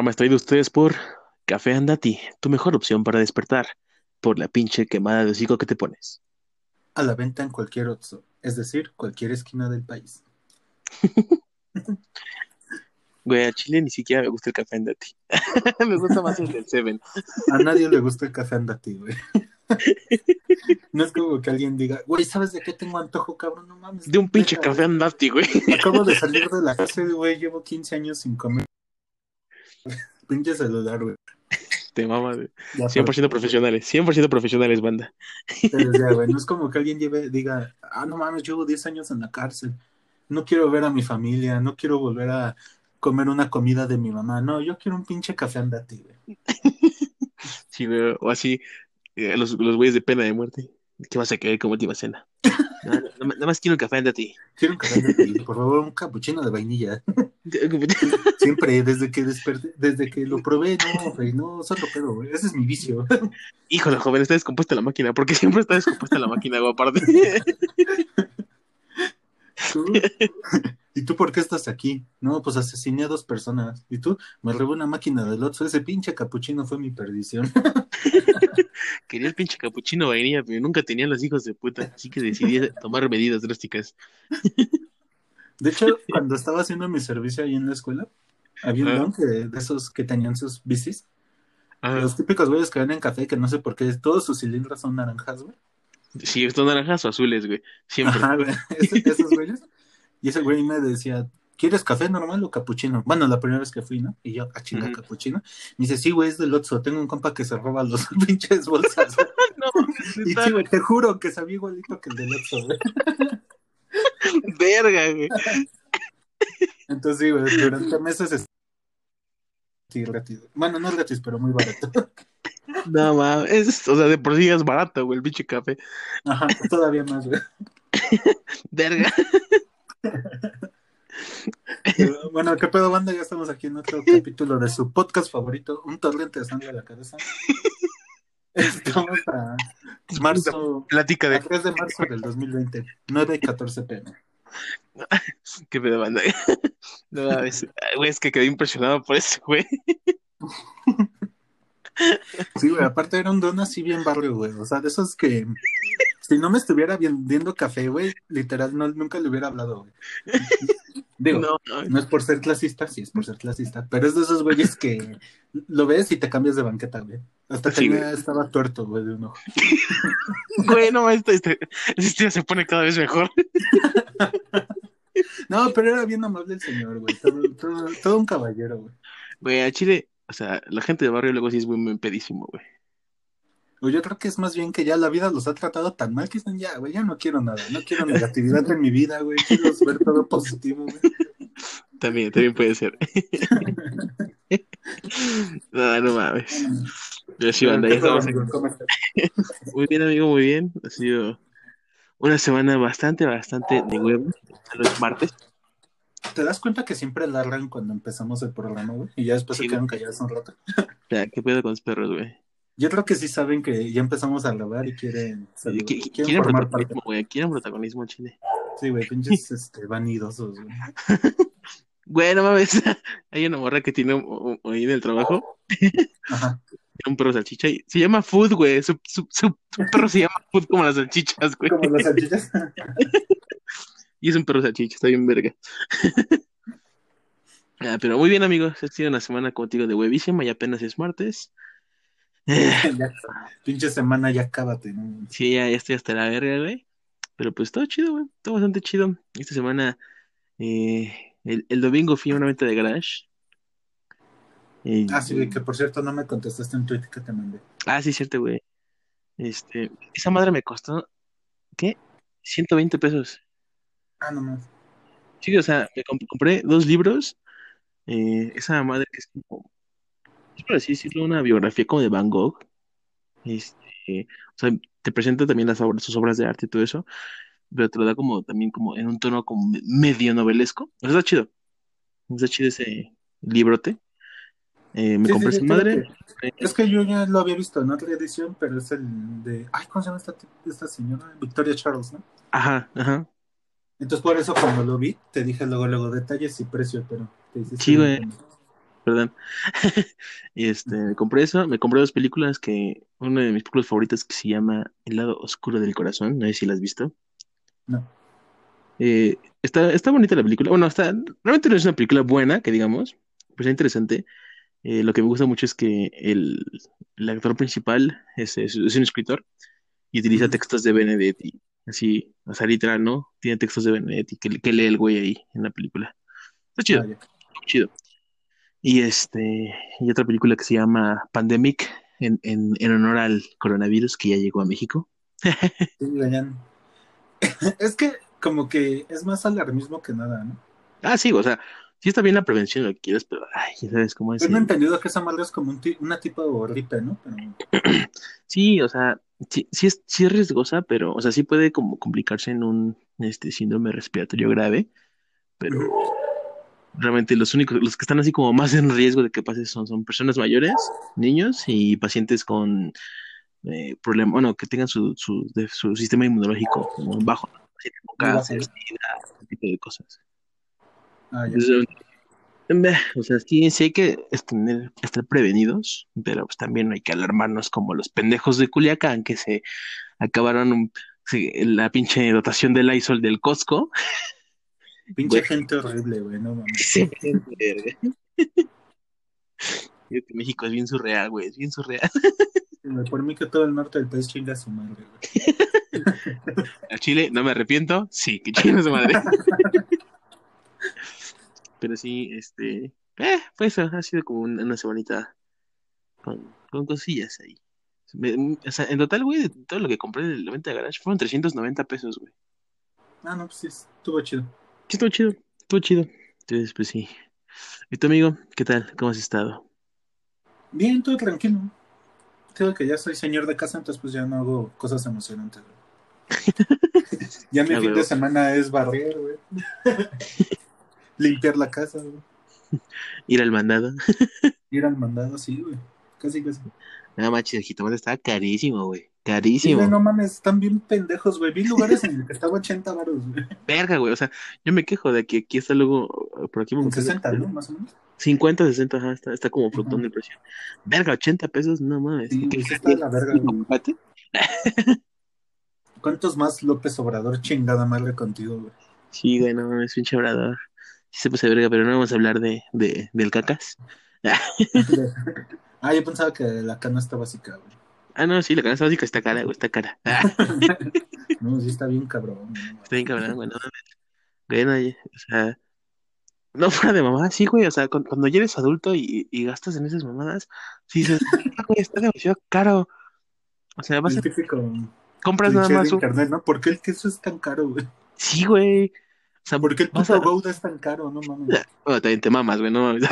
Programa es traído a ustedes por Café Andati, tu mejor opción para despertar por la pinche quemada de hocico que te pones. A la venta en cualquier otro, es decir, cualquier esquina del país. Güey, a Chile ni siquiera me gusta el café Andati. me gusta más el del Seven. A nadie le gusta el café andati, güey. No es como que alguien diga, güey, ¿sabes de qué tengo antojo, cabrón? No mames. De un pinche café Andati, güey. Acabo de salir de la casa, güey, llevo 15 años sin comer. Pinche celular, güey. Te mama, güey. Ya, 100% profesionales, 100% profesionales, banda. pero ya, güey, no es como que alguien lleve, diga, ah, no mames, llevo 10 años en la cárcel. No quiero ver a mi familia, no quiero volver a comer una comida de mi mamá. No, yo quiero un pinche café andati, güey. Sí, güey, o así, eh, los, los güeyes de pena de muerte. ¿Qué vas a querer como última cena? Nada, nada más- quiero un café Andati. Quiero un café andati, por favor, un capuchino de vainilla. Siempre, desde que desperté, desde que lo probé, no, güey, no, solo pedo, güey. Ese es mi vicio. Híjole, joven, está descompuesta la máquina, porque siempre está descompuesta la máquina, güey, aparte. ¿Tú? ¿Y tú por qué estás aquí? No, pues asesiné a dos personas. ¿Y tú? Me robé una máquina del otro. Ese pinche capuchino fue mi perdición. Quería el pinche capuchino vainilla, pero nunca tenía los hijos de puta, así que decidí tomar medidas drásticas. De hecho, cuando estaba haciendo mi servicio ahí en la escuela, había un Ah. don que, de esos que tenían sus bicis. Ah, Los típicos güeyes que ven en café, que no sé por qué, todos sus cilindros son naranjas, güey. Sí, estos naranjas o azules, güey, siempre. Ajá, güey. Esos güeyes. Y ese güey me decía, ¿quieres café normal o capuchino? Bueno, la primera vez que fui, ¿no? Y yo, a chinga, capuchino. Me dice, sí, güey, es del Otso. Tengo un compa que se roba los pinches bolsas. No, y sí, güey, te juro que sabía igualito que el del Otso, güey. verga, güey. Entonces, sí, güey, durante meses es... Sí, gratis. Bueno, no es gratis, pero muy barato. No, mames, es- o sea, de por sí es barato, güey, el pinche café. Ajá, todavía más, güey. Verga. Pero, Bueno, ¿qué pedo, banda? Ya estamos aquí en otro capítulo de su podcast favorito, Un torrente de sangre a la cabeza. Estamos a marzo, Plática a de 3 de marzo del 2020, 9 y 14 pm. qué pedo, banda. No güey, es que quedé impresionado por eso, güey. Sí, güey, aparte era un don así bien barrio, güey. O sea, de esos que si no me estuviera vendiendo café, güey, literal, no, nunca le hubiera hablado, güey. Digo, no. No, no, es por ser clasista, sí es por ser clasista, pero es de esos güeyes que lo ves y te cambias de banqueta, güey. Hasta que ya estaba tuerto, güey, de un ojo. güey, no, este, este, este se pone cada vez mejor. No, pero era bien amable el señor, güey. Todo, todo, todo un caballero, güey. Güey, a Chile, o sea, la gente de barrio luego sí es muy, muy pedísimo, güey. O yo creo que es más bien que ya la vida los ha tratado tan mal que están ya, güey, ya no quiero nada, no quiero negatividad en mi vida, güey, quiero ver todo positivo, güey. También, también puede ser. No, no mames. Pero sí, banda, ya ¿Qué pedo, estamos. Muy bien, amigo, muy bien. Ha sido una semana bastante, bastante de huevo. Los martes. ¿Te das cuenta que siempre largan cuando empezamos el programa, güey? Y ya después Sí, se quedan callados un rato. O sea, ¿qué pedo con los perros, güey? Yo creo que sí saben que ya empezamos a grabar y quieren, saludar, Qui- quieren, Quieren formar parte. protagonismo, güey. Quieren protagonismo, Chile. Sí, güey, pinches este, vanidosos, güey. Güey, no mames. Hay una morra que tiene ahí en el trabajo. Ajá. Un perro salchicha y se llama Food, güey. Su, su, su, su perro se llama Food como las salchichas, güey. Como las salchichas. Y es un perro salchicha, está bien verga. Ah, pero muy bien, amigos. Ha sido una semana contigo de huevísima y apenas es martes. Ya, pinche semana ya cábate, ¿no? Sí, ya, ya estoy hasta la verga, güey. Pero pues todo chido, güey. Todo bastante chido. Esta semana, eh, el, el domingo fui a una venta de garage. Eh, Ah, sí, güey, que por cierto no me contestaste un tweet que te mandé. ah, sí, cierto, güey. Este, esa madre me costó, ¿qué? 120 pesos. Ah, no más. Sí, o sea, me comp- compré dos libros. eh, esa madre que es como, por así decirlo, una biografía como de Van Gogh. Este, o sea, te presenta también las obras, sus obras de arte y todo eso, pero te lo da como también como en un tono como me- medio novelesco. O sea, está chido. Está chido ese librote. Eh, me Sí, compré sí, madre. que- Es que yo ya lo había visto en otra edición, pero es el de. Ay, ¿cómo se llama esta, esta señora? Victoria Charles, ¿no? Ajá, ajá. Entonces por eso cuando lo vi, te dije luego, luego detalles y precio, pero te Sí, güey. Perdón. y este, me compré eso, me compré dos películas que, una de mis películas favoritas que se llama El lado oscuro del corazón, no sé si la has visto. No. Eh, está, está bonita la película, bueno, está, realmente no es una película buena, que digamos, pero está interesante. Eh, lo que me gusta mucho es que el, el actor principal es, es, es un escritor y utiliza textos de Benedetti, así, o sea, literal, ¿no? Tiene textos de Benedetti que, que lee el güey ahí en la película. Está chido, Ah, chido. Y este, y otra película que se llama Pandemic, en, en, en honor al coronavirus que ya llegó a México. Es que como que es más alarmismo que nada, ¿no? Ah, sí, o sea, sí está bien la prevención, lo que quieras, pero, ay, ya sabes cómo es. Tengo el- entendido que esa madre es como un una tipo de gripe, ¿no? Pero Sí, o sea, sí, sí es, sí es riesgosa, pero, o sea, sí puede como complicarse en un este, síndrome respiratorio grave, pero. Realmente los únicos, los que están así como más en riesgo de que pase son, son personas mayores, niños y pacientes con eh, problemas, bueno, que tengan su, su, de- su sistema inmunológico bajo, ¿no? Pacientes con cáncer, sida, ese tipo de cosas. Ah, ya. Entonces, Meh, O sea, sí, sí hay que tener- estar prevenidos, pero pues también no hay que alarmarnos como los pendejos de Culiacán que se acabaron un- la pinche dotación del ISOL del Costco. Pinche gente horrible, güey, no mames. México es bien surreal, güey, es bien surreal. Por mí que todo el norte del país chinga a su madre, güey. A Chile, no me arrepiento, sí, que chingue su madre. Pero sí, este, eh, pues ha sido como una, semanita con, con cosillas ahí. Me- o sea, en total, güey, de todo lo que compré en la venta de garage fueron 390 pesos, güey. Ah, no, pues sí, estuvo chido. Sí, estuvo chido, estuvo chido. Entonces, pues sí. ¿Y tu amigo? ¿Qué tal? ¿Cómo has estado? Bien, todo tranquilo. Creo que ya soy señor de casa, entonces pues ya no hago cosas emocionantes, güey. ya mi fin de semana es barrer, güey. Limpiar la casa, güey. Ir al mandado. Ir al mandado, sí, güey. Casi, casi. Nada más, el jitomate estaba carísimo, güey. Sí, Carísimo. güey, no mames, están bien pendejos, güey. Vi lugares en los que estaba 80 baros, güey. Verga, güey. O sea, yo me quejo de que aquí está luego, por aquí me encuentro- 60, ¿no? Más o menos. 50, 60, ajá, está, está como fluctuando el precio. Verga, 80 pesos, no mames. Sí, ¿Qué güey, sí está la verga, güey. ¿Cuántos más López Obrador chingada madre contigo, güey? Sí, güey, no mames, pinche obrador. Sí se pasa verga, pero no vamos a hablar de, de, del cacas. ah, yo pensaba que la canasta básica, güey. Ah, no, sí, la canasta básica está cara, güey, está cara. No, sí está bien cabrón. está bien cabrón, güey, no mames. Güey, no, y- o sea, no fuera de mamá, sí, güey, o sea, cu- cuando ya eres adulto y, y gastas en esas mamadas, sí dices, "Ah, güey, está demasiado caro. O sea, vas a, compras nada más de un... internet, ¿no? ¿Por qué el queso es tan caro, güey? Sí, güey. O sea, ¿Por qué el puto a... Gouda es tan caro? No mames. Bueno, también te mamas, güey, no mames.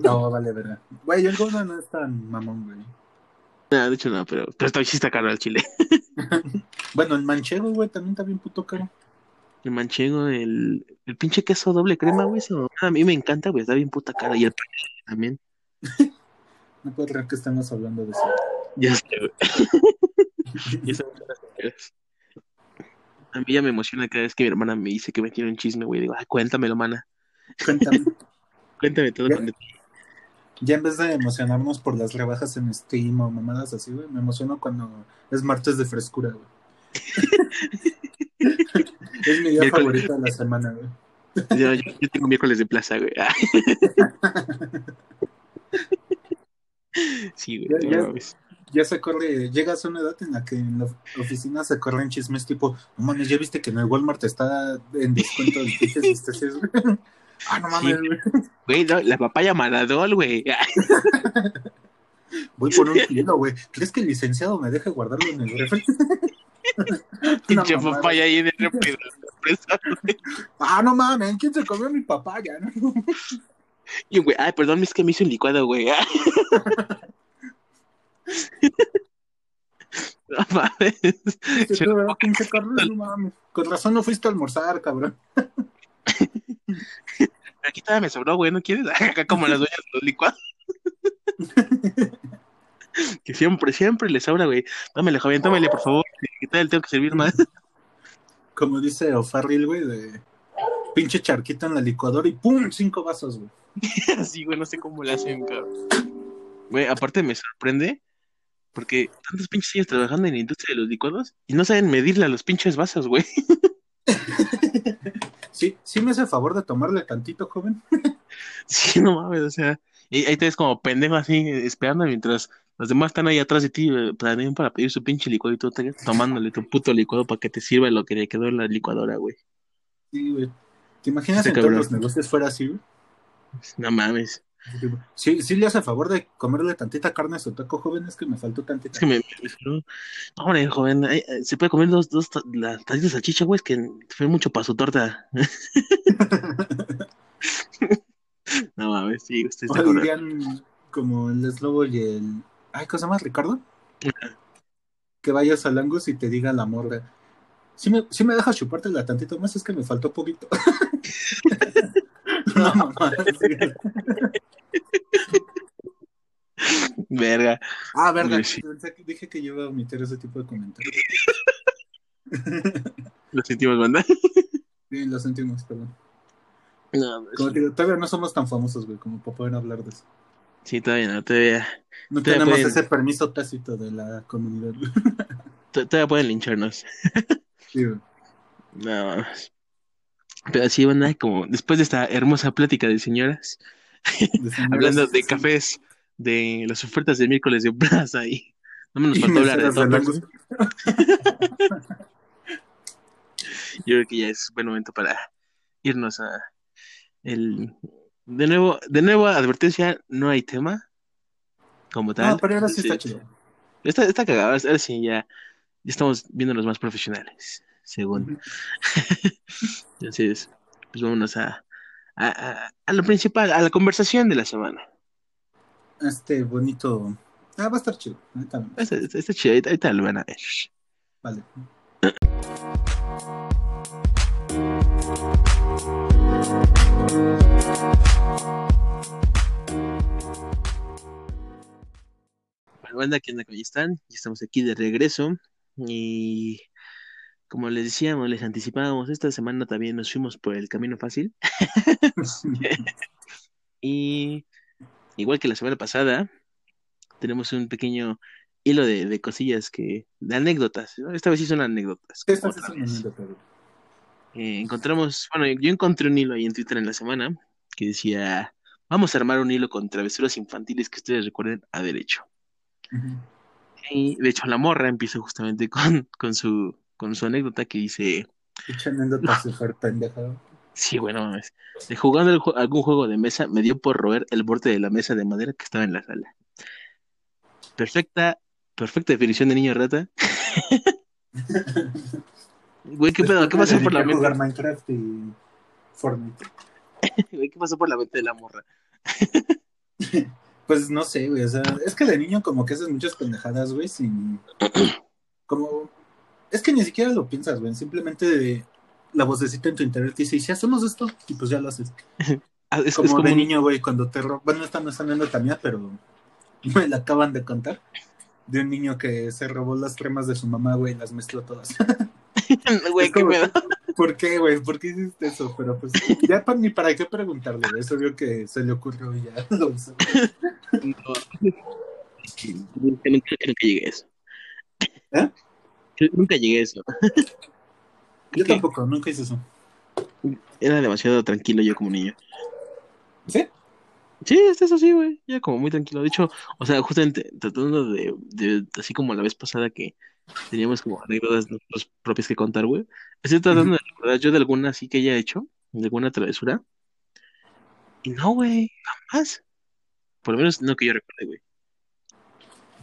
No, vale, verdad. Güey, el Gouda no es tan mamón, güey. No, de hecho no, pero, pero está, sí está caro el chile. Bueno, el manchego, güey, también está bien puto caro. El manchego, el, el pinche queso doble crema, güey, eso a mí me encanta, güey, está bien puta cara. Y el pan también. No puedo creer que estemos hablando de eso. Ya sé, güey. Ya. A mí ya me emociona cada vez que mi hermana me dice que me tiene un chisme, güey. Digo, ay, cuéntamelo, mana. Cuéntame. Cuéntame todo. Ya. en vez de emocionarnos por las rebajas en Steam o mamadas así, güey, me emociono cuando es martes de frescura, güey. es mi día Miércoles. favorito de la semana, güey. Yo, yo- yo tengo miércoles de plaza, güey. Ah. Sí, güey. Ya- no ya- mames. Ya se corre, llegas a una edad en la que en la oficina se corren chismes tipo, mames, ya viste que en el Walmart está en descuento visteces, güey. Ah, no mames, Sí. güey. Güey, no, la papaya Maradol, güey. Voy por un kilo, güey. ¿Crees que el licenciado me deje guardarlo en el refri? Pinche papaya ahí de refri-. Ah, no mames, ¿quién se comió mi papaya? no? Y un güey, ay, perdón, es que me hizo un licuado, güey. No mames. Sí. "Tú, ¿verdad, pinche Carlos? No mames. Con razón no fuiste a almorzar, cabrón. Aquí todavía me sobró, güey, ¿no quieres? Acá como las dueñas de los licuados. que siempre, siempre le sobra, güey. Tómale, joven, tómale, por favor. Que tal, tengo que servir más. Como dice O'Farrill, güey, de pinche charquito en la licuadora y ¡pum! Cinco vasos, güey. Así, güey, no sé cómo le hacen, cabrón. Güey, aparte me sorprende porque tantos pinches años trabajando en la industria de los licuados y no saben medirle a los pinches vasos, güey. Sí, sí me hace el favor de tomarle tantito, joven. Sí, no mames, o sea, y ahí te ves como pendejo así, esperando mientras los demás están ahí atrás de ti, eh, planean para pedir su pinche licuado y tú te tomándole tu puto licuado para que te sirva lo que le quedó en la licuadora, güey. Sí, güey. ¿Te imaginas Este en todos los negocios fuera así, güey? No mames. Sí, sí le hace favor de comerle tantita carne a su taco, joven, es que me faltó tantita. Es que me, me, hombre, joven, ay, ay, se puede comer dos, dos las tacitas de salchicha, güey, es que fue mucho para su torta. No mames, sí, usted está cabrón. dirían como el eslobo y el... Ay, ¿cosa más, Ricardo? Que vayas al Angus y te diga la morra. Si me, sí me dejas chuparte la tantito más, es que me faltó poquito. no, mamá. Verga. Ah. Sí. Pensé que- Dije que yo iba a omitir ese tipo de comentarios. Lo sentimos, banda. Sí, lo sentimos, perdón. No, pues, Como te digo, todavía no somos tan famosos, güey, como para poder hablar de eso. sí, todavía no, todavía, No Todavía tenemos pueden- ese permiso tácito de la comunidad. todavía pueden lincharnos. Sí, güey. No. Pero sí, banda, como después de esta hermosa plática De señoras, hablando de cafés, de las ofertas de miércoles de plaza y no me nos faltó hablar de del. Yo creo que ya es buen momento para irnos a el de nuevo, de nuevo advertencia, no hay tema como tal. No, pero ahora sí está chido. Está, está cagado, ahora sí ya, ya estamos viendo los más profesionales, según. Entonces, pues vámonos a, a, a- a lo principal, a la conversación de la semana. Este bonito. Ah, va a estar chido. Está, está- está chido, ahorita, ahorita lo van a ver. Vale. Bueno, banda. ¿Cómo están? Ya estamos aquí de regreso y como les decíamos, les anticipábamos, esta semana también nos fuimos por el camino fácil y igual que la semana pasada, tenemos un pequeño hilo de, de cosillas que, de anécdotas, ¿no? Esta vez sí son anécdotas. Eh, encontramos, bueno, yo encontré un hilo ahí en Twitter en la semana que decía, vamos a armar un hilo con travesuras infantiles que ustedes recuerden a derecho. Y de hecho la morra empieza justamente con, con su, con su anécdota que dice, Pinche anécdota súper pendeja. sí, bueno, mames, de jugando el algún juego de mesa me dio por roer el borde de la mesa de madera que estaba en la sala. Perfecta, perfecta definición de niño rata. Güey, ¿qué pedo? ¿Qué pasó por la mente? jugar Minecraft y Fortnite. Güey, ¿Qué pasó por la mente de la morra? Pues no sé, güey. O sea, es que de niño como que haces muchas pendejadas, güey, sin. Como. Es que ni siquiera lo piensas, güey. Simplemente de- la vocecita en tu interior te dice, ¿y si hacemos esto? Y pues ya lo haces. Ah, es, es Como, como de un- niño, güey, cuando te roban. Bueno, esta no es anécdota mía, pero me la acaban de contar. De un niño que se robó las cremas de su mamá, güey, y las mezcló todas. Güey, qué pedo. ¿Por qué, güey? ¿Por qué hiciste eso? Pero pues, ya ni para qué preguntarle, güey. Eso vio que se le ocurrió y ya lo hizo. No. Que Nunca, nunca, que nunca llegué a eso. ¿Eh? Nunca llegué a eso. Yo ¿Qué? tampoco, nunca hice eso. Era demasiado tranquilo yo como niño. ¿Sí? Sí, es eso sí, güey. Ya como muy tranquilo. De hecho, o sea, justamente tratando de, de- así como la vez pasada que teníamos como anécdotas nosotros propias que contar, güey. Estoy tratando de recordar yo de alguna así que haya hecho, de alguna travesura. Y no, güey, jamás. Por lo menos no que yo recuerde, güey.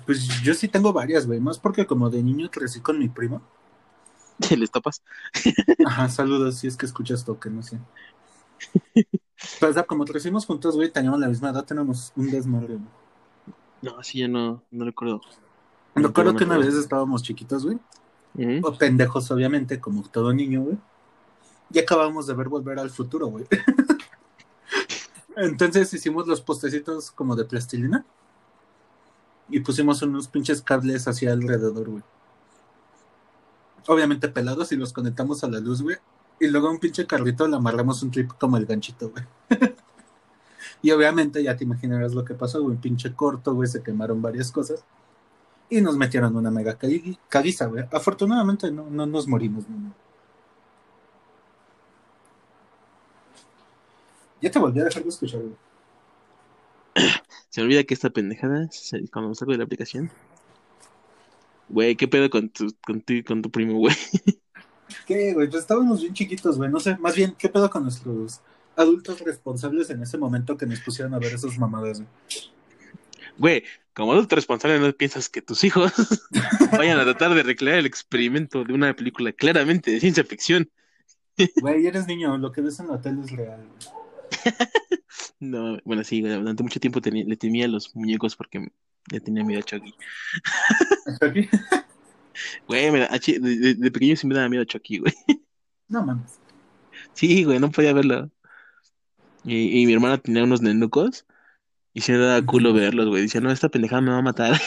Pues yo sí tengo varias, güey. Más porque como de niño crecí con mi primo. ¿Les tapas? Ajá, saludos, si es que escuchas esto, que no sé. Pues, como crecimos juntos, güey, teníamos la misma edad, tenemos un desmadre, güey. No, así ya no, no recuerdo. No, acuerdo no que una recuerdo. vez estábamos chiquitos, güey. O pendejos, obviamente, como todo niño, güey. Y acabamos de ver volver al futuro, güey. Entonces hicimos los postecitos como de plastilina. Y pusimos unos pinches cables hacia alrededor, güey. Obviamente pelados y los conectamos a la luz, güey. Y luego un pinche carrito le amarramos un trip como el ganchito, güey. Y obviamente ya te imaginarás lo que pasó, güey, pinche corto, güey, se quemaron varias cosas. Y nos metieron una mega caguiza, güey. Afortunadamente no, no nos morimos, güey. Ya te volví a dejar de escuchar, güey. Se olvida que esta pendejada, cuando me saco de la aplicación. Güey, ¿qué pedo con tu, con tu, con tu primo, güey? ¿Qué, güey? Pues estábamos bien chiquitos, güey. No sé, más bien, ¿qué pedo con nuestros adultos responsables en ese momento que nos pusieron a ver esas mamadas, güey? Güey, como adulto responsable no piensas que tus hijos vayan a tratar de recrear el experimento de una película claramente de ciencia ficción. Güey, eres niño, lo que ves en la tele es real, güey. no, bueno, sí, durante mucho tiempo le temía a los muñecos porque le tenía miedo a Chucky. ¿Chucky? Güey, de, pequeño sí me daba miedo a Chucky, güey. No mames. Sí, güey, no podía verlo. Y, y mi hermana tenía unos nenucos y se me daba culo verlos, güey. Decía, no, esta pendejada me va a matar.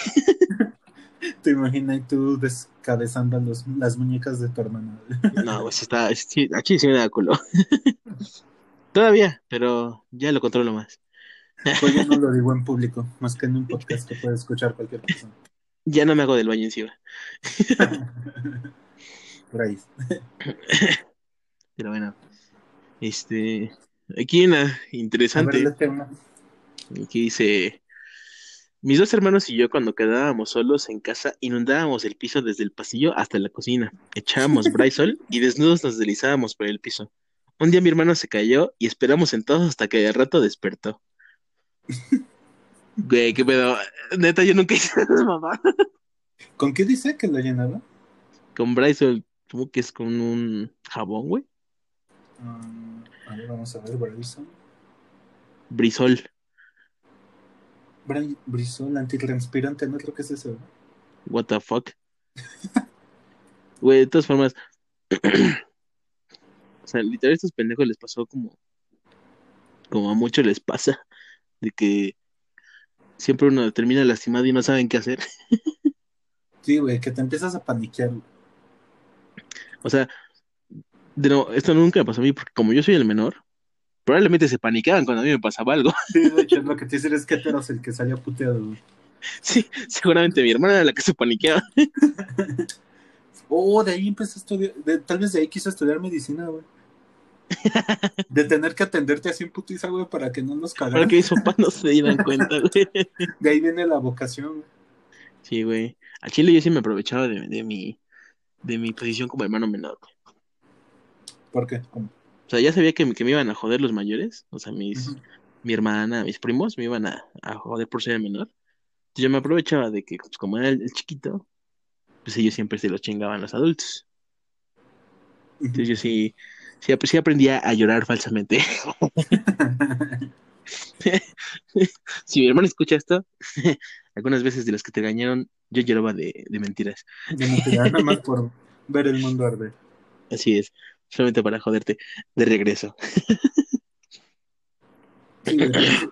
Te imaginas tú descabezando los, las muñecas de tu hermana. No, güey, está, sí, aquí sí me da culo. Todavía, pero ya lo controlo más. Pues yo no lo digo en público, más que en un podcast que puede escuchar cualquier persona. Ya no me hago del baño encima. Por ahí. Pero bueno, este, aquí una interesante. Aquí dice, mis dos hermanos y yo cuando quedábamos solos en casa inundábamos el piso desde el pasillo hasta la cocina, echábamos brysol y desnudos nos deslizábamos por el piso. Un día mi hermano se cayó y esperamos sentados hasta que de rato despertó. Güey, qué pedo. Neta, yo nunca hice eso, mamá. ¿Con qué dice que lo llenaba? Con Brysol, ¿cómo que es con un jabón, güey? Um, a ver, vamos a ver, Brysol. Brisol. Brisol antitranspirante, no creo que es eso. What the fuck. Güey, de todas formas. o sea, literal, a estos pendejos les pasó como. Como a muchos les pasa. De que siempre uno termina lastimado y no saben qué hacer. sí, güey, que te empiezas a paniquear. O sea, de no, esto nunca me pasó a mí porque como yo soy el menor, probablemente se paniqueaban cuando a mí me pasaba algo. Sí, de hecho, lo que te dicen es que tú eras el que salía puteado, güey. Sí, seguramente mi hermana era la que se paniqueaba. oh, de ahí empecé a estudiar, tal vez de ahí quiso estudiar medicina, güey. De tener que atenderte así en putiza, güey, para que no nos cagaran. Para que mis papás no se dieran cuenta, güey. De ahí viene la vocación, güey. Sí, güey. A Chile yo sí me aprovechaba de, de mi de mi posición como hermano menor, güey. ¿Por qué? ¿Cómo? O sea, ya sabía que, me iban a joder los mayores, o sea, mis, mi hermana, mis primos me iban a, joder por ser el menor. Entonces yo me aprovechaba de que, pues, como era el, chiquito, pues ellos siempre se los chingaban los adultos. Entonces yo sí, sí, sí aprendía a llorar falsamente. si mi hermano escucha esto, algunas veces de las que te engañaron, yo lloraba de, de mentiras. De mentiras, nada más por ver el mundo arder. Así es, solamente para joderte de regreso. Sí,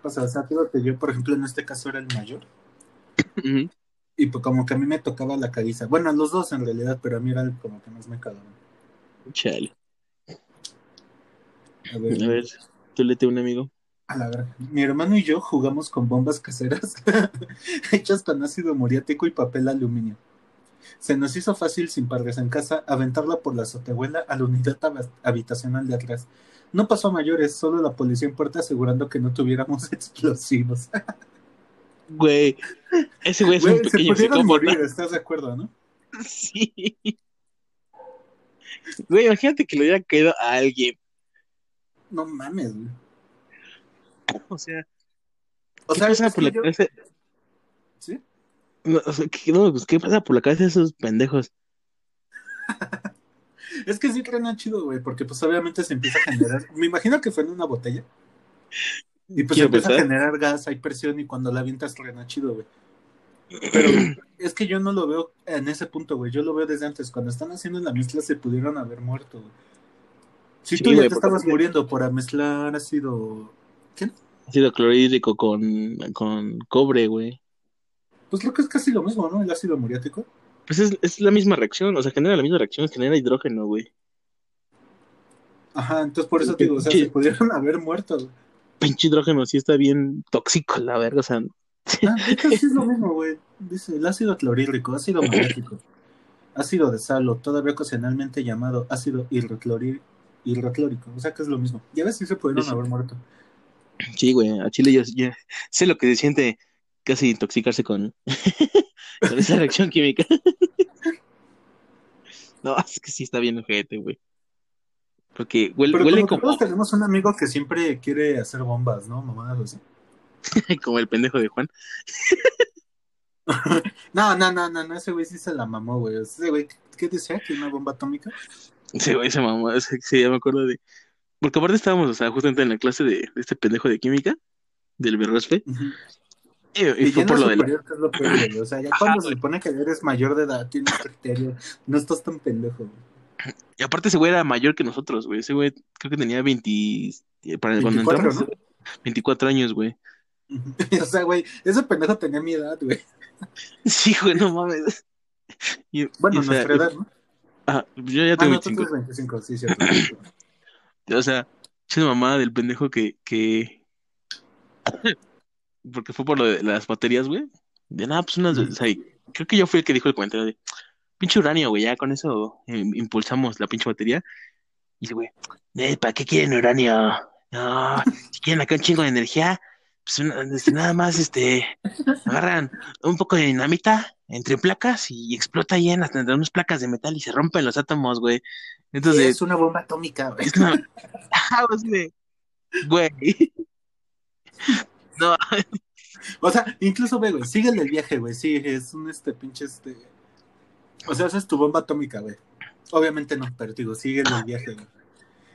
pasa, o sea, que yo, por ejemplo, en este caso era el mayor. Y pues como que a mí me tocaba la cariza. Bueno, los dos en realidad, pero a mí era como que más me cagaban. Chale. A ver, a ver tú le un amigo. A la verdad. Mi hermano y yo jugamos con bombas caseras hechas con ácido muriático y papel aluminio. Se nos hizo fácil, sin padres en casa, aventarla por la azotehuela a la unidad habitacional de atrás. No pasó a mayores, solo la policía en puerta asegurando que no tuviéramos explosivos. Güey, ese güey es un pequeño se pudieron morir, ¿estás de acuerdo, no? Sí. Güey, imagínate que le hubiera caído a alguien. No mames, güey. O sea, o sea, pasa por la cabeza? ¿Sí? No, ¿qué, pues, ¿qué pasa por la cabeza de esos pendejos? es que sí truena chido, güey, porque pues obviamente se empieza a generar. Me imagino que fue en una botella. Y pues se empieza a generar gas, hay presión y cuando la avientas truena chido, güey. Pero es que yo no lo veo en ese punto, güey. Yo lo veo desde antes. Cuando están haciendo la mezcla se pudieron haber muerto, güey. Si tú ya te estabas muriendo por mezclar ácido. ¿Qué? Ácido clorhídrico con, con cobre, güey. Pues creo que es casi lo mismo, ¿no? El ácido muriático. Pues es, es la misma reacción, o sea, genera la misma reacción, genera hidrógeno, güey. Ajá, entonces por eso te digo, o sea, se pudieron haber muerto. pinche hidrógeno sí está bien tóxico, la verga, o sea. Ah, es lo mismo, güey. Dice el ácido clorhídrico, ácido magnético, ácido de sal o todavía ocasionalmente llamado ácido hidroclorhídrico, o sea que es lo mismo. Ya ves si se pudieron haber muerto. Sí, güey, a Chile yo, sé lo que se siente casi intoxicarse con, con esa reacción química. no, es que sí está bien ojete, güey. Porque huele, Pero huele como, como, todos tenemos un amigo que siempre quiere hacer bombas, ¿no? Mamadas así. como el pendejo de Juan. No, no, no, no, no, ese güey sí se la mamó, güey. Ese güey, ¿qué decía? ¿Que una bomba atómica? Sí, güey, es que sí, ya me acuerdo de. Porque aparte estábamos, o sea, justamente en la clase de, de este pendejo de química, del Berrosfe. Ujú. Y, y Y fue por lo de la. es lo peor, güey. O sea, ya cuando se supone que eres mayor de edad, tienes criterio, no estás tan pendejo, güey. Y aparte ese güey era mayor que nosotros, güey. Ese güey creo que tenía 20. eh, Para cuando 24, entramos, ¿no? 24 años, güey. O sea, güey, ese pendejo tenía mi edad, güey. Sí, güey, no mames. Y- Bueno, nuestra edad, ¿no? Ah, yo ya Ah, tengo no, tú 25. tienes 25, sí, cierto. O sea, esa mamada del pendejo que, que... Porque fue por lo de las baterías, güey. De nada, pues unas... O sea, creo que yo fui el que dijo el comentario de... Pinche uranio, güey, ya con eso eh, impulsamos la pinche batería. Y dice, güey, "Eh, ¿para qué quieren uranio? No, si quieren acá un chingo de energía, pues este, nada más, este, agarran un poco de dinamita entre placas y explota ahí en las entre unas placas de metal y se rompen los átomos, güey. Entonces, es una bomba atómica, güey. es una... De, Güey. No, O sea, incluso ve, güey, síguele el viaje, güey. Sí, es un este pinche este. O sea, esa es tu bomba atómica, güey. Obviamente no, pero digo, síguele el viaje, güey.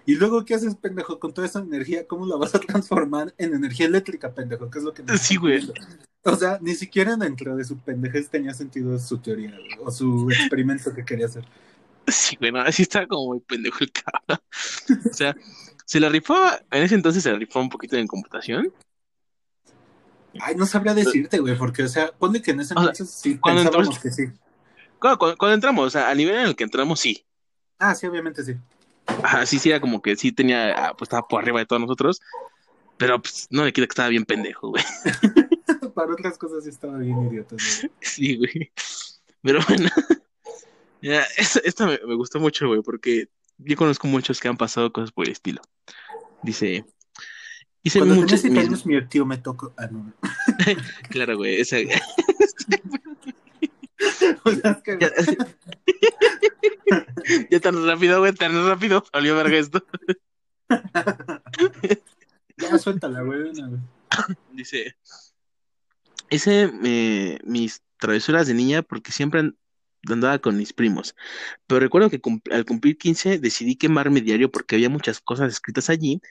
Y luego, ¿qué haces, pendejo? Con toda esa energía, ¿cómo la vas a transformar en energía eléctrica, pendejo? ¿Qué es lo que Sí, güey. O sea, ni siquiera dentro de su pendejez tenía sentido su teoría, güey, o su experimento que quería hacer. sí, güey, no, así está como muy pendejo el cabrón. O sea, se la rifaba, en ese entonces se la rifaba un poquito en computación. Ay, no sabría decirte, güey, porque, o sea, ponle que en ese O sea, entonces sí cuando pensábamos entró- que sí. Cuando, cuando- cuando entramos, o sea, al nivel en el que entramos, sí. Ah, sí, obviamente sí. Ajá, sí, era como que sí tenía, ah, pues estaba por arriba de todos nosotros. Pero pues no le quita que estaba bien pendejo, güey. Para otras cosas sí estaba bien idiota, güey. Sí, güey. Pero bueno, ya, esta, esta me, me gustó mucho, güey, porque yo conozco muchos que han pasado cosas por el estilo. Dice, hice Cuando muchos, mis- mi tío me tocó. Ah, no. claro, güey, esa, O sea, es que, ya, ya tan rápido, güey, tan rápido, salió verga esto. ya suéltala, güey. una vez. Dice, hice eh, mis travesuras de niña porque siempre an- andaba con mis primos, pero recuerdo que cum- al cumplir 15 decidí quemar mi diario porque había muchas cosas escritas allí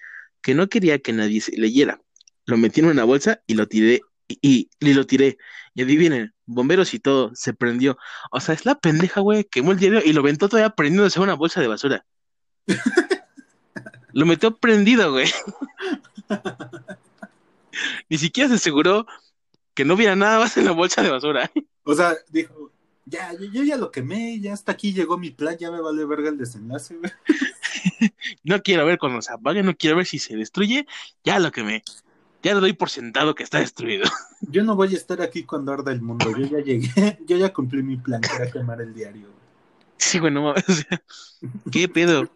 que no quería que nadie se leyera. Lo metí en una bolsa y lo tiré, y, y- y lo tiré. Y adivinen, bomberos y todo, se prendió. O sea, es la pendeja, güey, quemó el diario y lo aventó todavía prendiéndose a una bolsa de basura. Lo metió prendido, güey. Ni siquiera se aseguró que no hubiera nada más en la bolsa de basura. O sea, dijo, ya, yo, yo ya lo quemé, ya hasta aquí llegó mi plan, ya me vale verga el desenlace, güey. No quiero ver cuando se apague, no quiero ver si se destruye. Ya lo que me. Ya lo doy por sentado que está destruido. Yo no voy a estar aquí cuando arda el mundo, yo ya llegué, yo ya cumplí mi plan, que era quemar el diario. Sí, güey, no mames. O sea, ¿qué pedo?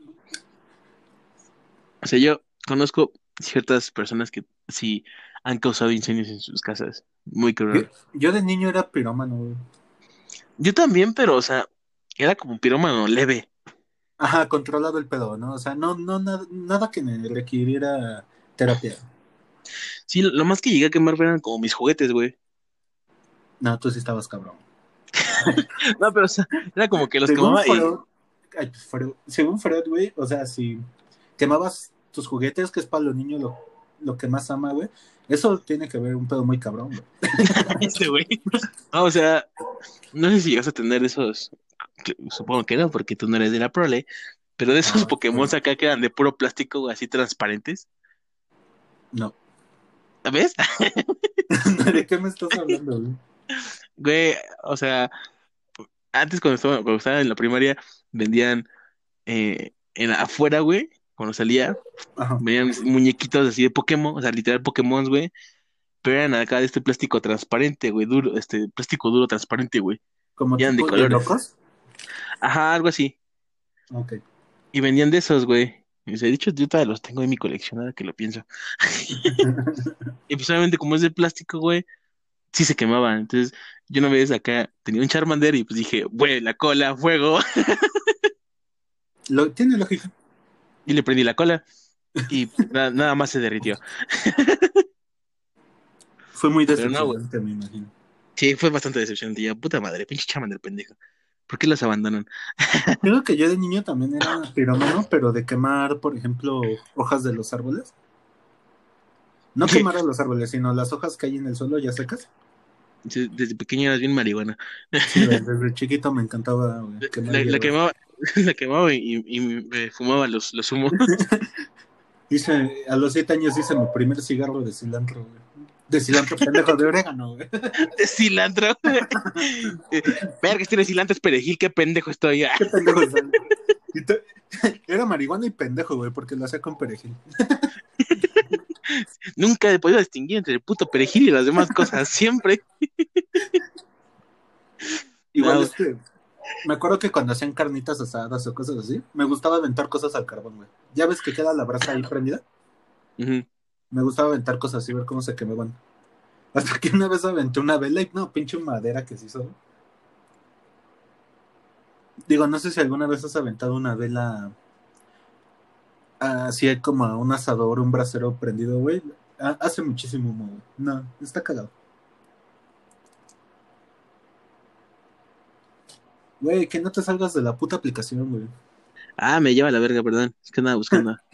O sea, yo conozco ciertas personas que sí han causado incendios en sus casas. Muy cruel. yo de niño era pirómano. Yo también, pero, o sea, era como un pirómano leve. Ajá, controlado el pedo, ¿no? O sea, no, no, nada, nada que me requiriera terapia. Sí, lo más que llegué a quemar eran como mis juguetes, güey. No, tú sí estabas cabrón. No, pero, o sea, era como que los Según quemaba y. Freud, ay, pues, Freud- según Freud, güey, o sea, si quemabas tus juguetes, que es para los niños lo, lo que más ama, güey, eso tiene que ver un pedo muy cabrón, güey. Este güey. No, o sea, no sé si llegas a tener esos, supongo que no, porque tú no eres de la prole, pero de esos Ah, Pokémon acá que eran de puro plástico, así transparentes. No. ¿Ves? ¿De qué me estás hablando, güey? Güey, o sea, antes cuando estaba, cuando estaba en la primaria, vendían eh, en afuera, güey, cuando salía, Ajá. venían muñequitos así de Pokémon, o sea, literal Pokémon, güey, pero eran acá de este plástico transparente, güey, duro, este plástico duro transparente, güey. Como eran de colores. locos. Ajá, algo así. Ok. Y vendían de esos, güey. Y se dicho, yo todavía los tengo en mi colección, ahora que lo pienso. Y pues obviamente como es de plástico, güey, sí se quemaban. Entonces, yo una vez acá tenía un Charmander y pues dije, güey, la cola, fuego. Lo, tiene lógica. Y le prendí la cola. Y na- nada más se derritió. Fue muy no, decepcionante, me imagino. Sí, fue bastante decepcionante. Ya, puta madre, pinche Charmander pendejo. ¿Por qué los abandonan? Creo que yo de niño también era pirómano, pero de quemar, por ejemplo, hojas de los árboles. No ¿Qué? quemar a los árboles, sino las hojas que hay en el suelo ya secas. Desde pequeño eras bien marihuana. Sí, desde chiquito me encantaba quemar La, quemaba, la quemaba y, y me fumaba los, los humos. Hice, a los siete años hice mi primer cigarro de cilantro, güey. De cilantro pendejo de orégano, güey. de cilantro. Verga, tiene cilantro, es perejil, qué pendejo estoy. Qué pendejo es él. Y te- Era marihuana y pendejo, güey, porque lo hacía con perejil. Nunca he podido distinguir entre el puto perejil y las demás cosas, siempre. Igual, No. este, me acuerdo que cuando hacían carnitas asadas o cosas así, me gustaba aventar cosas al carbón, güey. Ya ves que queda la brasa ahí prendida. Ujú. Me gustaba aventar cosas así, ver cómo se quemaban. Hasta que una vez aventé una vela y no, pinche madera que se hizo. Digo, no sé si alguna vez has aventado una vela así como a un asador, un brasero prendido, güey. Ha- Hace muchísimo humo, güey. No, está cagado. Güey, que no te salgas de la puta aplicación, güey. Ah, me lleva la verga, perdón. Es que andaba buscando.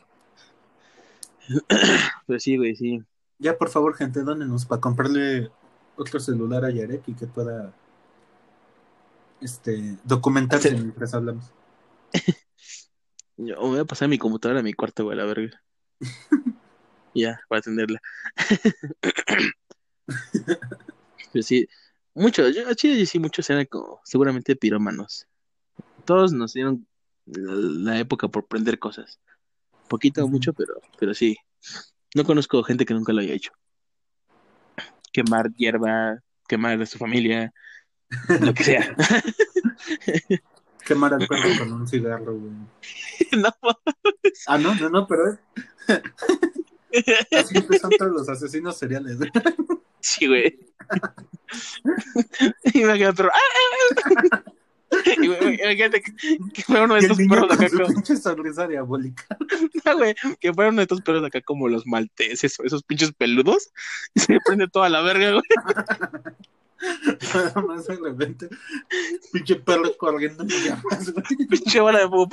Pero sí, güey, sí. Ya, por favor, gente, dónenos para comprarle otro celular a Yarek y que pueda este documentarse Sí. mientras hablamos. Yo voy a pasar mi computadora a mi cuarto, güey, a la verga. ya, para atenderla. Pero sí, muchos, yo, sí, sí, muchos eran como, seguramente pirómanos. Todos nos dieron la, la época por prender cosas. Poquito o mucho, pero, pero sí. No conozco gente que nunca lo haya hecho. Quemar hierba, quemar a su familia, lo que sea. Quemar al perro con un cigarro, güey. no, Ah, no, no, no, pero así empiezan todos los asesinos seriales. güey. sí, güey. Imagínate, pero, ¡ah! Y, güey, Imagínate que, fuera uno de estos perros acá como, pinche sonrisa diabólica. no, güey, que fuera uno de estos perros acá como los malteses o esos pinches peludos y se prende toda la verga, güey. Nada más de repente, pinche perro corriendo en llamas, güey. Pinche bola de fuego.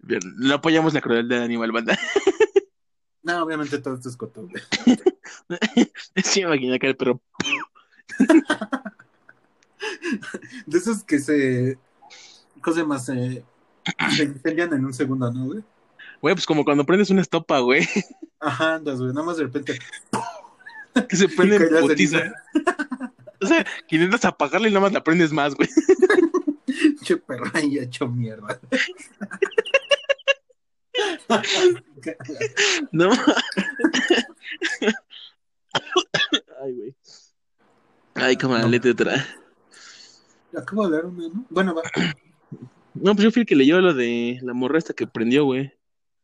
Bien, no apoyamos la crueldad del animal, banda. No, obviamente todo esto es güey. Sí, me imaginé que el perro. De esos que se. Cosas más se, se incendian en un segundo, ¿no, güey? Güey, pues como cuando prendes una estopa, güey, Ajá, andas, güey. Nada más de repente. que se prende Y en putiza. O sea, que intentas apagarla y nada más la prendes más, güey. Pinche perro ahí hecho mierda. No. Ay, güey. Ay, cámara, No. otra. Acabo de dar una, ¿no? Bueno, va. No, pues yo fui el que leyó lo de la morra esta que prendió, güey.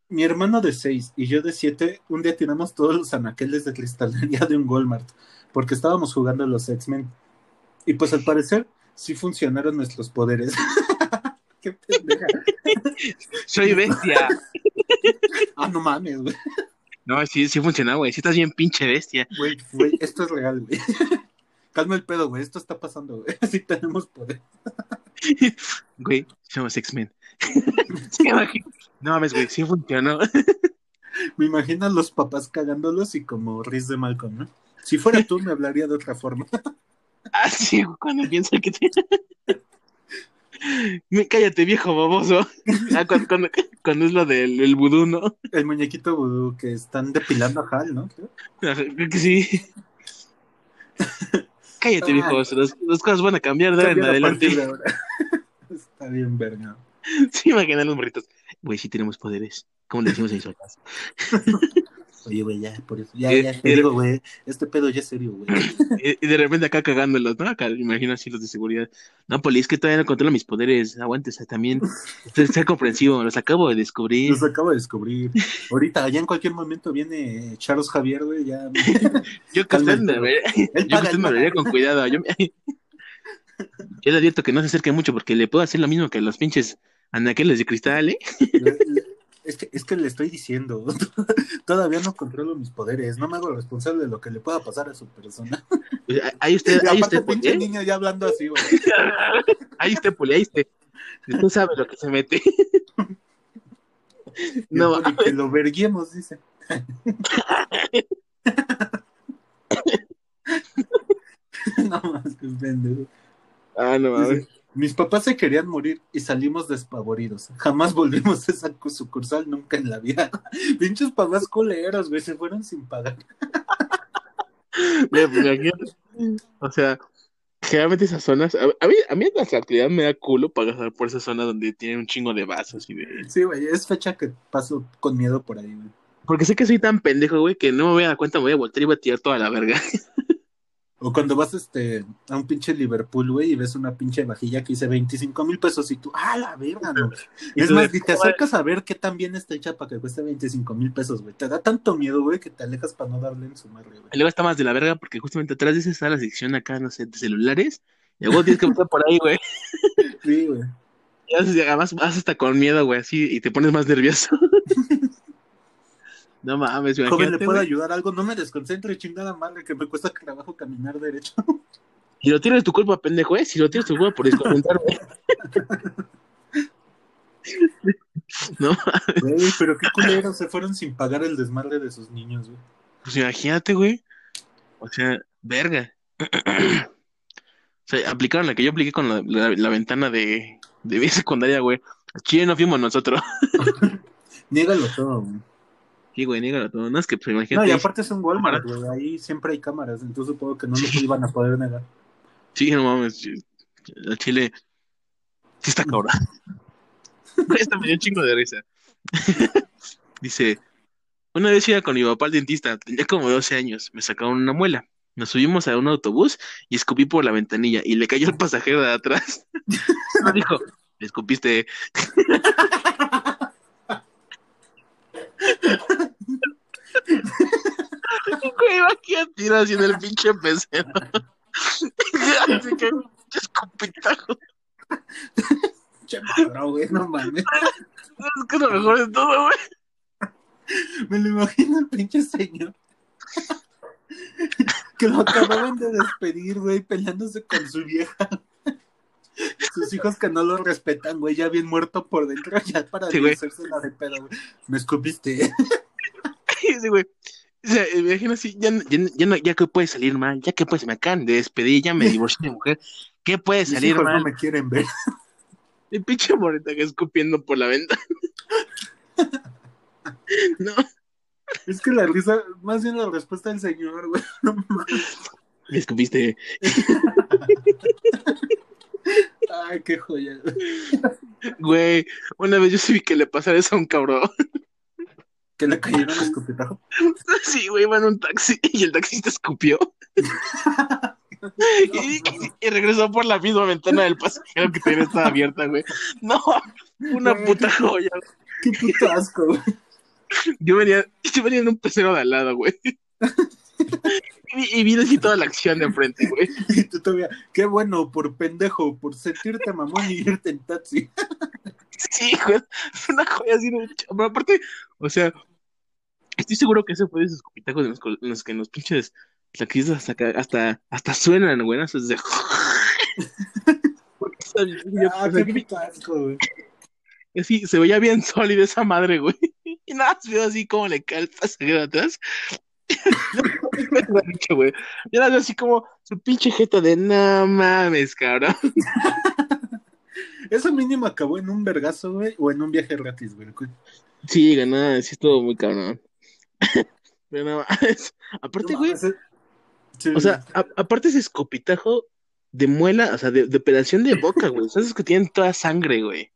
Mi hermano de 6 y yo de 7, un día tiramos todos los anaqueles de cristalería de un Walmart, porque estábamos jugando a los X-Men. Y pues al parecer sí funcionaron nuestros poderes. Qué pendeja. Soy bestia. Ah, no mames, güey. No, sí, sí funciona, güey. Sí estás bien pinche bestia. Güey, güey, esto es real, güey. Calma el pedo, güey. Esto está pasando, güey. Sí tenemos poder. Güey, somos X-Men. No mames, güey, sí funcionó. Me imagino a los papás cagándolos y como Riz de Malcolm, ¿no? Si fuera tú, me hablaría de otra forma. Ah, sí, cuando piensa que te... Me- Cállate, viejo baboso. Ah, cuando, cuando, cuando es lo del el vudú, ¿no? El muñequito vudú que están depilando a Hal, ¿no? Creo que sí. Cállate, viejo baboso. Las, las cosas van a cambiar de ahora en a adelante. partir de ahora. Está bien, verga. Sí, imagina los morritos. Güey, sí tenemos poderes. ¿Cómo le decimos en su casa? Oye, güey, ya, por eso. Ya, Eh, ya, te digo, güey. Este pedo ya es serio, güey. Y, y de repente acá cagándolos, ¿no? Acá, imagino así los de seguridad. No, Poli, es que todavía no controlo mis poderes. Aguántese también. Usted sea comprensivo, los acabo de descubrir. Los acabo de descubrir. Ahorita, ya en cualquier momento viene Charles Javier, güey, ya. Yo que usted me yo que usted me vería con cuidado. Yo, me- yo le advierto que no se acerque mucho porque le puedo hacer lo mismo que los pinches anaqueles de cristal, ¿eh? Es que, es que le estoy diciendo, todavía no controlo mis poderes, no me hago responsable de lo que le pueda pasar a su persona. Pues, ahí usted, ahí usted, pinche ¿eh? niño ya hablando así, güey. Ahí usted, Poli, ahí usted. Usted sabe lo que se mete. No, Y que lo verguemos, dice. no más que pendejo. ah, no mames. Mis papás se querían morir y salimos despavoridos. Jamás volvimos a esa sucursal nunca en la vida. Pinches papás culeros, güey, se fueron sin pagar. Mira, pues. O sea, generalmente esas zonas, a, a mí, a mí en la actividad me da culo pasar por esa zona donde tiene un chingo de vasos y de... Sí, güey, es fecha que paso con miedo por ahí, güey. Porque sé que soy tan pendejo, güey, que no me voy a dar cuenta, me voy a voltear y voy a tirar toda la verga. O cuando vas este, a un pinche Liverpool, güey, y ves una pinche vajilla que dice 25 mil pesos y tú, ¡ah, la verga, no! Y Es más, y te acercas a ver qué tan bien está hecha para que cueste 25 mil pesos, güey. Te da tanto miedo, güey, que te alejas para no darle en su madre, güey. Luego está más de la verga porque justamente atrás de esa está la sección acá, no sé, de celulares. Y luego tienes que pasar por ahí, güey. Sí, güey. Y haces- además vas hasta con miedo, güey, así, y te pones más nervioso. No mames, Joven, ¿le imagínate, puedo güey. ayudar algo? No me desconcentre, chingada madre, que me cuesta trabajo caminar derecho. Si lo tienes tu culpa, pendejo, ¿eh? Si lo tienes tu culpa por desconcentrarme. No, Güey, pero qué culeros, se fueron sin pagar el desmadre de sus niños, güey. pues imagínate, güey. O sea, verga. O sea, aplicaron la que yo apliqué con la, la- la ventana de, de mi secundaria, güey. Chile no fuimos nosotros. Niégalo todo, güey. Sí, güey, nígalo todo. No es que, pues No, imagínate. y aparte es un Walmart, güey. Ahí siempre hay cámaras, entonces supongo que no lo iban a poder negar. Sí, no mames. El Chile. Sí está cabrón. Esta me dio un chingo de risa. Dice: Una vez iba con mi papá al dentista, tenía como 12 años, me sacaron una muela. Nos subimos a un autobús y escupí por la ventanilla y le cayó el pasajero de atrás. Me dijo: "Me escupiste. Güey, imagínate tirar así en el pinche pecero. Así que, pinche escupitajo. Che, madro, güey, no mames. Es que es lo mejor de todo, güey. Me lo imagino el pinche señor. que lo acababan de despedir, güey, peleándose con su vieja. Sus hijos que no lo respetan, güey, ya bien muerto por dentro, ya para Sí, güey. hacerse la de pedo, güey. Me escupiste. Sí, güey. O sea, imagino así, ya, ya, ya, no, ya que puede salir mal, ya que pues me acaban de despedir, ya me divorcié de mujer, ¿qué puede Mis salir hijos mal? no me quieren ver. El pinche moreta que escupiendo por la ventana. No, Es que la risa, más bien la respuesta del señor, güey. No mames. me escupiste. Ay, qué joya. Güey, una vez yo sí vi que le pasara eso a un cabrón. Que le cayeron el escupitajo. Sí, güey, iba en un taxi y el taxista escupió. Y, y regresó por la misma ventana del pasajero que también estaba abierta, güey. No, una Güey, puta joya. Qué puto asco, güey. Yo venía, yo venía en un pecero de al lado, güey. Y, y vi así toda la acción de frente, güey. Y tú todavía, qué bueno, por pendejo, por sentirte mamón y irte en taxi. Sí, güey. Fue una joya así. de- Pero aparte, o sea, estoy seguro que ese fue de esos copitajos en los, co- en los que los pinches taxistas hasta, hasta, hasta suenan, güey. ¿no? Es de... Ah, qué puto asco, güey. así, se veía bien sólida esa madre, güey. Y nada, más veo así como le cae el pasajero atrás. Yo veo así como su pinche jeta de no mames, cabrón. Eso mínimo acabó en un vergazo, güey, o en un viaje gratis, güey. Sí, ganó, sí estuvo muy cabrón. Pero. Aparte, güey. Sí, o sea, a- aparte ese escopitajo de muela, o sea, de, de operación de boca, güey. Esos que tienen toda sangre, güey.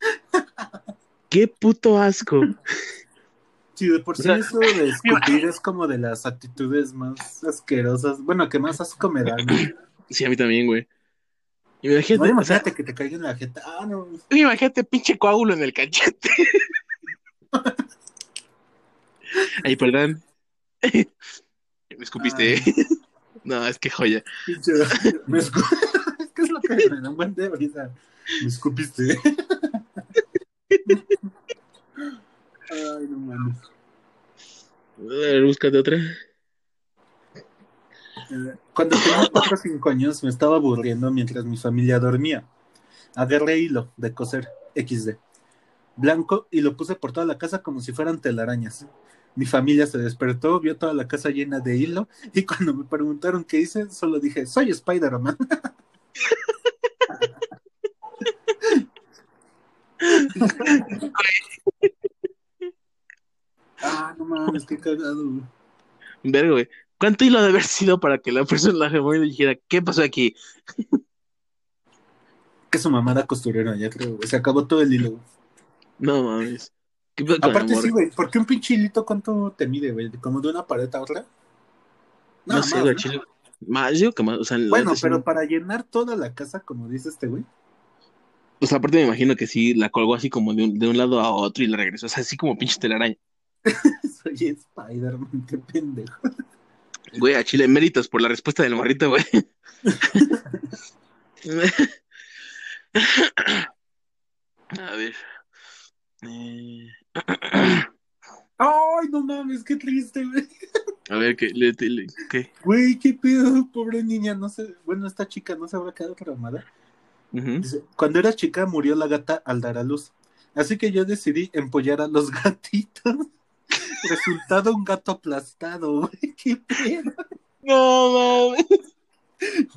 Qué puto asco. Sí, de por O sí sea, eso de escupir es como de las actitudes más asquerosas. Bueno, que más asco me dan. ¿no? Sí, a mí también, güey. Imagínate, No, o sea, imagínate que te caiga en la jeta. Ah, no. imagínate pinche coágulo en el cachete. Ay, perdón. Me escupiste. Ay. No, es que joya. Pinche. Me escu- ¿Qué es lo que me da un buen de risa? Me escupiste. Ay, no mames. A ver, búscate otra. Cuando tenía 4 o 5 años me estaba aburriendo mientras mi familia dormía. Agarré hilo de coser XD blanco y lo puse por toda la casa como si fueran telarañas. Mi familia se despertó, vio toda la casa llena de hilo y cuando me preguntaron qué hice, solo dije, soy Spider-Man. ah, no mames, qué cagado. güey. Verga, güey. ¿Cuánto hilo de haber sido para que la persona la y dijera, ¿qué pasó aquí? Que su mamá era costurera, ya creo, güey. Se acabó todo el hilo. güey. No mames. ¿Qué pedo con la Aparte sí, güey, ¿por qué un pinche hilito cuánto te mide, güey? ¿Como de una pared a otra? No, sé, más, güey, ¿no? chile. Más, yo que más, o sea, Bueno, sí pero no- para llenar toda la casa, como dice este güey. Sea, aparte me imagino que sí la colgó así como de un, de un lado a otro y la regresó. O sea, así como pinche telaraña. Soy Spider-Man, qué pendejo. Güey, a Chile, méritos por la respuesta del morrito, güey. A ver. Eh, Ay, no mames, qué triste, güey. a ver, ¿qué? Le, le- ¿qué? Güey, qué pedo, pobre niña, no sé. Bueno, esta chica no se habrá quedado traumada. Dice, Cuando era chica murió la gata al dar a luz. Así que yo decidí empollar a los gatitos. Resultado un gato aplastado, güey. Qué pedo. No mames.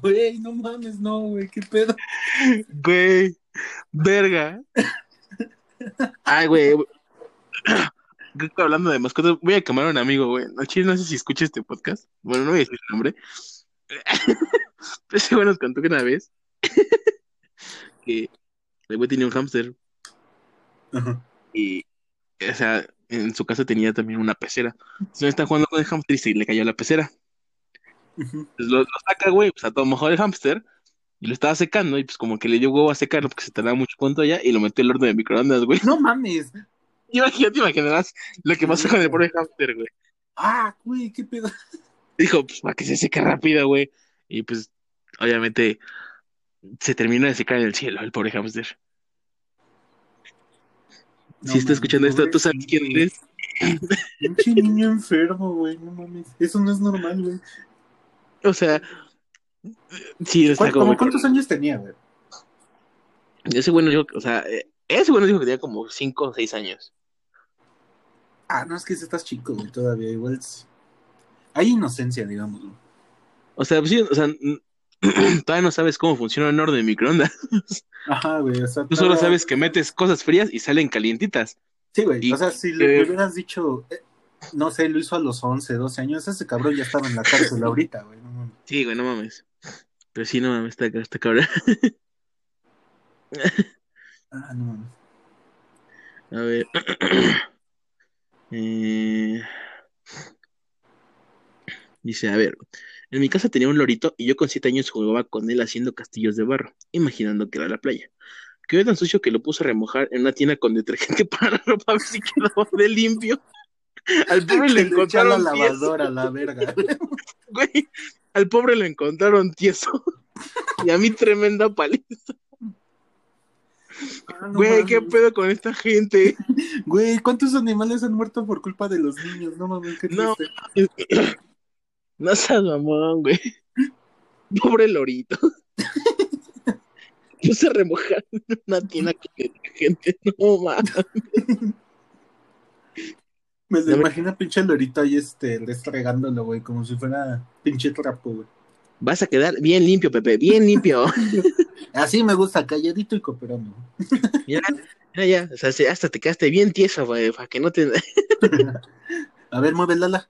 Güey, no mames, no, güey, qué pedo. Güey, verga. Ay, güey. Creo que hablando de mascotas, voy a quemar a un amigo, güey. No, chile, no sé si escucha este podcast. Bueno, no voy a decir su nombre. Pero ese güey nos contó que una vez que el güey tenía un hámster Ajá. y, o sea, en su casa tenía también una pecera. Entonces está jugando con el hámster y se le cayó la pecera. Entonces lo, lo saca, güey, pues a todo mojado el hámster y lo estaba secando y pues como que le dio huevo a secarlo porque se tardaba mucho punto allá y lo metió al horno de microondas, güey. No mames. Imagínate, te imaginarás lo que pasó con el pobre hámster, güey. Ah, güey, qué pedo. Dijo, pues para que se seque rápido, güey. Y pues, obviamente, se terminó de secar en el cielo el pobre hámster. No si está escuchando esto, ¿tú sabes quién eres? Pinche niño enfermo, güey, no mames. Eso no es normal, güey. O sea, sí, está ¿Cuál- como... muy ¿Cuántos años tenía, güey? Ese bueno dijo, o sea, eh, ese bueno dijo que tenía como 5 o 6 años. Ah, no, es que estás chico, güey, todavía. Igual es- hay inocencia, digamos, güey. O sea, pues sí, o sea, todavía no sabes cómo funciona el horno de microondas. Ajá, güey, o sea, Tú solo todavía- sabes que metes cosas frías y salen calientitas. Sí, güey, y o sea, si que- le, le hubieras dicho, eh, no sé, lo hizo a los 11, 12 años, ese cabrón ya estaba en la cárcel ahorita, güey. no mames. Sí, güey, no mames. Pero sí, no mames, está, está cabrón. Ah, no mames. A ver. Eh, Dice, a ver, en mi casa tenía un lorito y yo con siete años jugaba con él haciendo castillos de barro, imaginando que era la playa. Quedó tan sucio que lo puse a remojar en una tienda con detergente para la ropa a ver si quedaba de limpio. Al pobre le la encontraron tieso, lavadora, la verga. güey. Al pobre le encontraron tieso. Y a mí tremenda paliza. Ah, no Güey, ¿qué pedo con esta gente? Güey, ¿cuántos animales han muerto por culpa de los niños? No mames, qué triste. No seas mamón, güey. Pobre lorito. Puse a remojar en una tienda con detergente. No mames. Me No me- imagino pinche lorito ahí este, restregándolo, güey, como si fuera pinche trapo, güey. Vas a quedar bien limpio, Pepe, bien limpio. Así me gusta, calladito y cooperando. Mira, mira ya, o sea, se- hasta te quedaste bien tieso, güey, para que no te... A ver, mueve Lala.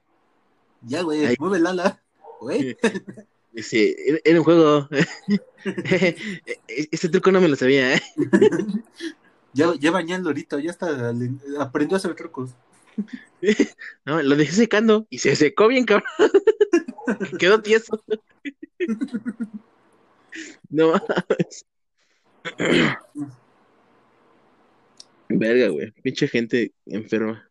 Ya, güey, Ahí. mueve Lala. Güey. Dice, era, era un juego. Este truco no me lo sabía, ¿eh? Ya, ya bañé al lorito, ya está, aprendió a hacer trucos. No, lo dejé secando y se secó bien, cabrón. Quedó tieso. No mames. Verga, güey. Pinche gente enferma.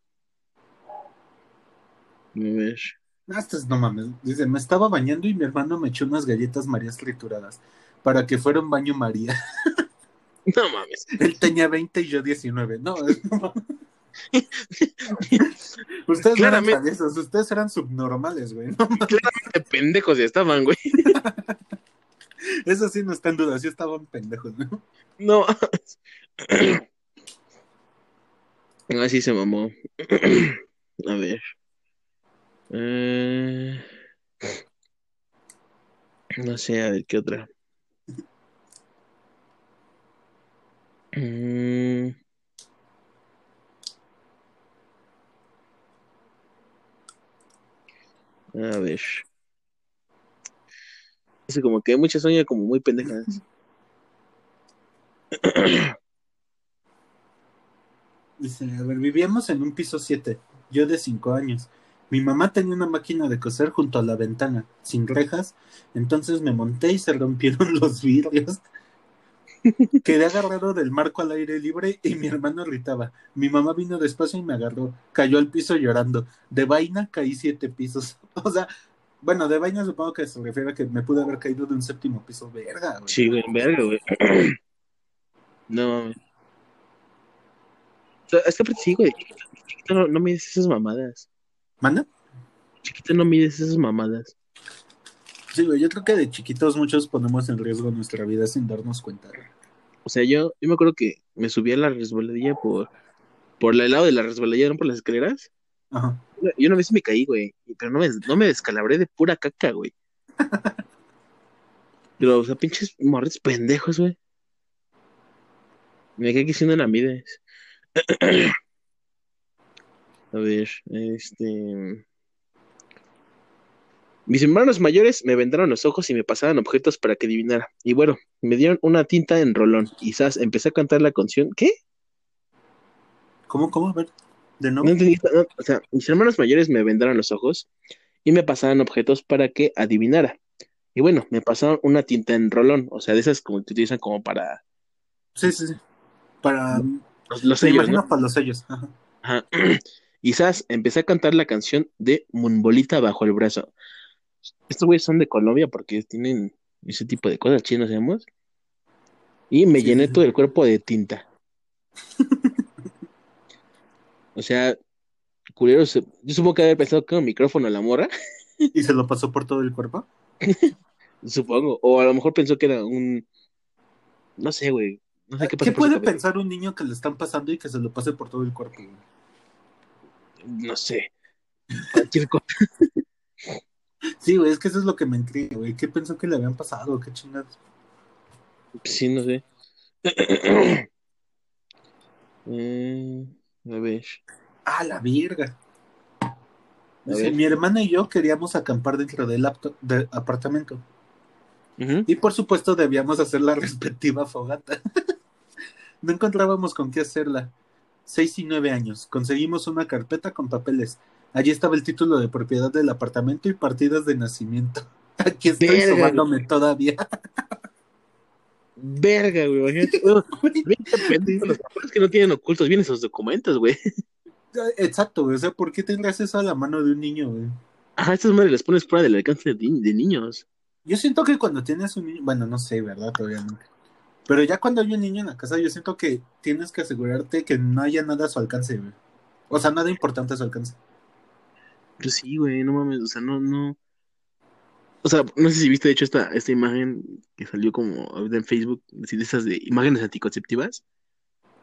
A ver. Estas no mames. Dice, me estaba bañando y mi hermano me echó unas galletas marías trituradas para que fuera un baño María. No mames. Él tenía 20 y yo 19. No, no mames. Ustedes no eran traviesos, ustedes eran subnormales, güey. No, Claramente pendejos ya estaban, güey. eso sí no está en duda, sí estaban pendejos, ¿no? No. Así se mamó. A ver. Eh, No sé, a ver qué otra. Mm. A ver. Es como que hay muchas sueños como muy pendejas. Dice, a ver, vivíamos en un piso 7, yo de 5 años. Mi mamá tenía una máquina de coser junto a la ventana, sin rejas, entonces me monté y se rompieron los vidrios. Quedé agarrado del marco al aire libre y mi hermano gritaba. Mi mamá vino despacio y me agarró. Cayó al piso llorando. De vaina caí siete pisos. O sea, bueno, de vaina supongo que se refiere a que me pude haber caído de un séptimo piso. Verga, güey. Sí, güey, verga, güey. No es que sí, güey. No, no mides esas mamadas. ¿Manda? Chiquito no mides esas mamadas. Sí, güey, yo creo que de chiquitos muchos ponemos en riesgo nuestra vida sin darnos cuenta. O sea, yo, yo me acuerdo que me subí a la resbaladilla por, por el lado de la resbaladilla, no por las escaleras. Ajá. Yo una vez me caí, güey. Pero no me, no me descalabré de pura caca, güey. Pero, o sea, pinches morros pendejos, güey. Me quedé que si no la mides. A ver, este. Mis hermanos mayores me vendaron los ojos y me pasaban objetos para que adivinara. Y bueno, me dieron una tinta en rolón. Quizás empecé a cantar la canción. ¿Qué? ¿Cómo, cómo? A ver, de No nuevo. entendí. no, o sea, mis hermanos mayores me vendaron los ojos y me pasaban objetos para que adivinara. Y bueno, me pasaron una tinta en rolón. O sea, de esas como que utilizan como para Sí, sí, sí. Para. los, los Me sellos, imagino ¿no? para los sellos. Ajá. Ajá. Quizás empecé a cantar la canción de Munbolita bajo el brazo. Estos güeyes son de Colombia porque tienen ese tipo de cosas chinos, digamos. Y me Sí, llené sí, todo el cuerpo de tinta. O sea, culero, yo supongo que haber pensado que era un micrófono la morra, ¿Y se lo pasó por todo el cuerpo? supongo. O a lo mejor pensó que era un. No sé, güey. No sé qué pasó ¿Qué su puede pensar un niño que le están pasando y que se lo pase por todo el cuerpo? güey? No sé. Cualquier cosa. Sí, güey, es que eso es lo que me intriga, güey. ¿Qué pensó que le habían pasado? ¿Qué chingados? Sí, no sé. Eh, a ver. ¡Ah, la verga! Mi hermana y yo queríamos acampar dentro del apto- de- apartamento. Y por supuesto debíamos hacer la respectiva fogata. no encontrábamos con qué hacerla. Seis y nueve años. Conseguimos una carpeta con papeles. Allí estaba el título de propiedad del apartamento y partidas de nacimiento. Aquí estoy Verga, sobándome todavía. Verga, güey. Imagínate. Los papás que no tienen ocultos bien esos documentos, güey. Exacto, güey. O sea, ¿por qué tendrás eso a la mano de un niño, güey? Ajá, estas madres las pones fuera del alcance de, ni- de niños. Yo siento que cuando tienes un niño, bueno, no sé, ¿verdad? Todavía no. Pero ya cuando hay un niño en la casa, yo siento que tienes que asegurarte que no haya nada a su alcance, güey. O sea, nada importante a su alcance. Pero sí, güey, no mames, o sea, no, no. O sea, no sé si viste, de hecho, esta, esta imagen que salió como en Facebook, así de esas de imágenes anticonceptivas,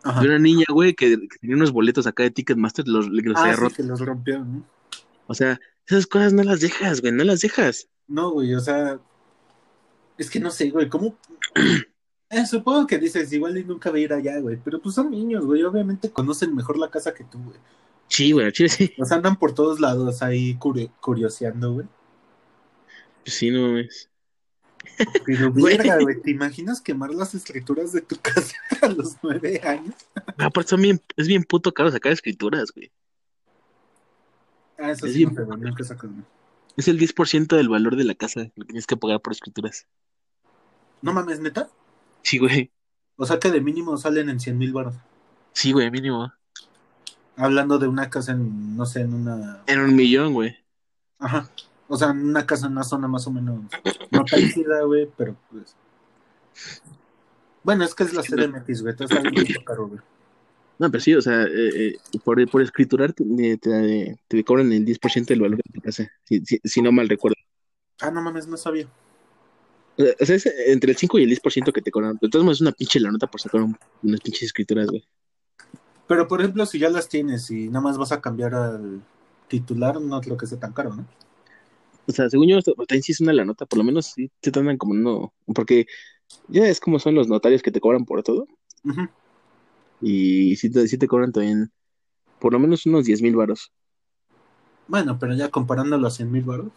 Ajá. de una niña, güey, que, que tenía unos boletos acá de Ticketmaster, los, que los Ah, había sí, roto. que los rompió, ¿no? O sea, esas cosas no las dejas, güey, no las dejas. No, güey, o sea. Es que no sé, güey, ¿cómo? Eh, supongo que dices, igual y nunca va a ir allá, güey. Pero pues son niños, güey. Obviamente conocen mejor la casa que tú, güey. Sí, güey, chile sí. Sea, andan por todos lados ahí curi- curioseando, güey. Pues sí, no mames. Pero Güey. verga, güey, ¿te imaginas quemar las escrituras de tu casa a los nueve años? Aparte, son bien, es bien puto caro sacar escrituras, güey. Ah, eso Es sí, bien- no güey. Es el 10% del valor de la casa lo que tienes que pagar por escrituras. No mames, neta. Sí, güey. O sea que de mínimo salen en 100 mil baros. Sí, güey, mínimo. Hablando de una casa en, no sé, en una. En un millón, güey. Ajá. O sea, en una casa en una zona más o menos. No tan chida, güey, pero pues. Bueno, es que es la CDMX, güey. Entonces está bien caro, güey. No, pero sí, o sea, eh, eh, por, por escriturar te, te, te cobran el 10% del valor de tu casa, si, si, si no mal recuerdo. Ah, no mames, no sabía. O sea, es entre el 5 y el 10% que te cobran. De todas maneras, es una pinche la nota por sacar un- unas pinches escrituras, güey. Pero por ejemplo, si ya las tienes y nada más vas a cambiar al titular, no creo que sea tan caro, ¿no? O sea, según yo, también sí es una la nota, por lo menos sí te tardan como no. Porque ya es como son los notarios que te cobran por todo. Y sí te, sí te cobran también por lo menos unos 10 mil varos. Bueno, pero ya comparándolo a 100 mil baros.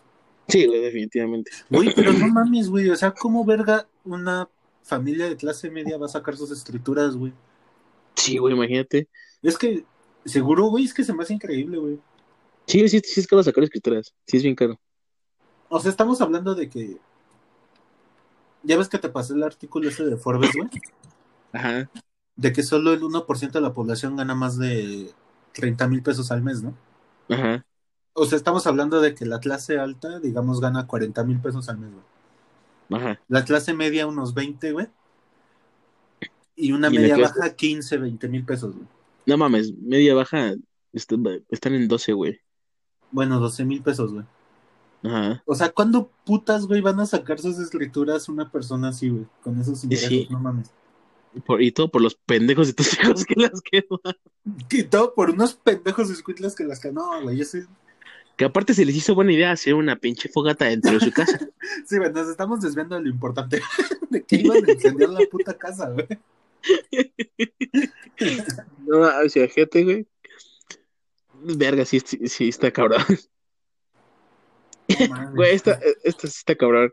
Sí, güey, definitivamente. Güey, pero no mames, güey. O sea, ¿cómo verga una familia de clase media va a sacar sus escrituras, güey? Sí, güey, imagínate. Es que, seguro, güey, es que se me hace increíble, güey. Sí, sí, sí es caro sacar escrituras. Sí, es bien caro. O sea, estamos hablando de que. Ya ves que te pasé el artículo ese de Forbes, güey. Ajá. De que solo el 1% de la población gana más de 30 mil pesos al mes, ¿no? Ajá. O sea, estamos hablando de que la clase alta, digamos, gana 40 mil pesos al mes, güey. Ajá. La clase media, unos 20, güey. Y una ¿Y media clase? baja, 15, 20 mil pesos, güey. No mames, media baja est- están en 12, güey. Bueno, 12 mil pesos, güey. Ajá. O sea, ¿cuándo putas, güey, van a sacar sus escrituras una persona así, güey? Con esos ingresos, sí. no mames. Por- y todo por los pendejos de tus hijos que las queman. Y todo por unos pendejos escuitlas que las que no, güey. Yo sí, Que aparte se les hizo buena idea hacer una pinche fogata dentro de su casa. sí, güey, nos estamos desviando de lo importante. de que iban a incendiar la puta casa, güey. no, o sea, fíjate, güey. Verga, sí, sí, sí está cabrón. No. Güey, esta, esta sí está cabrón.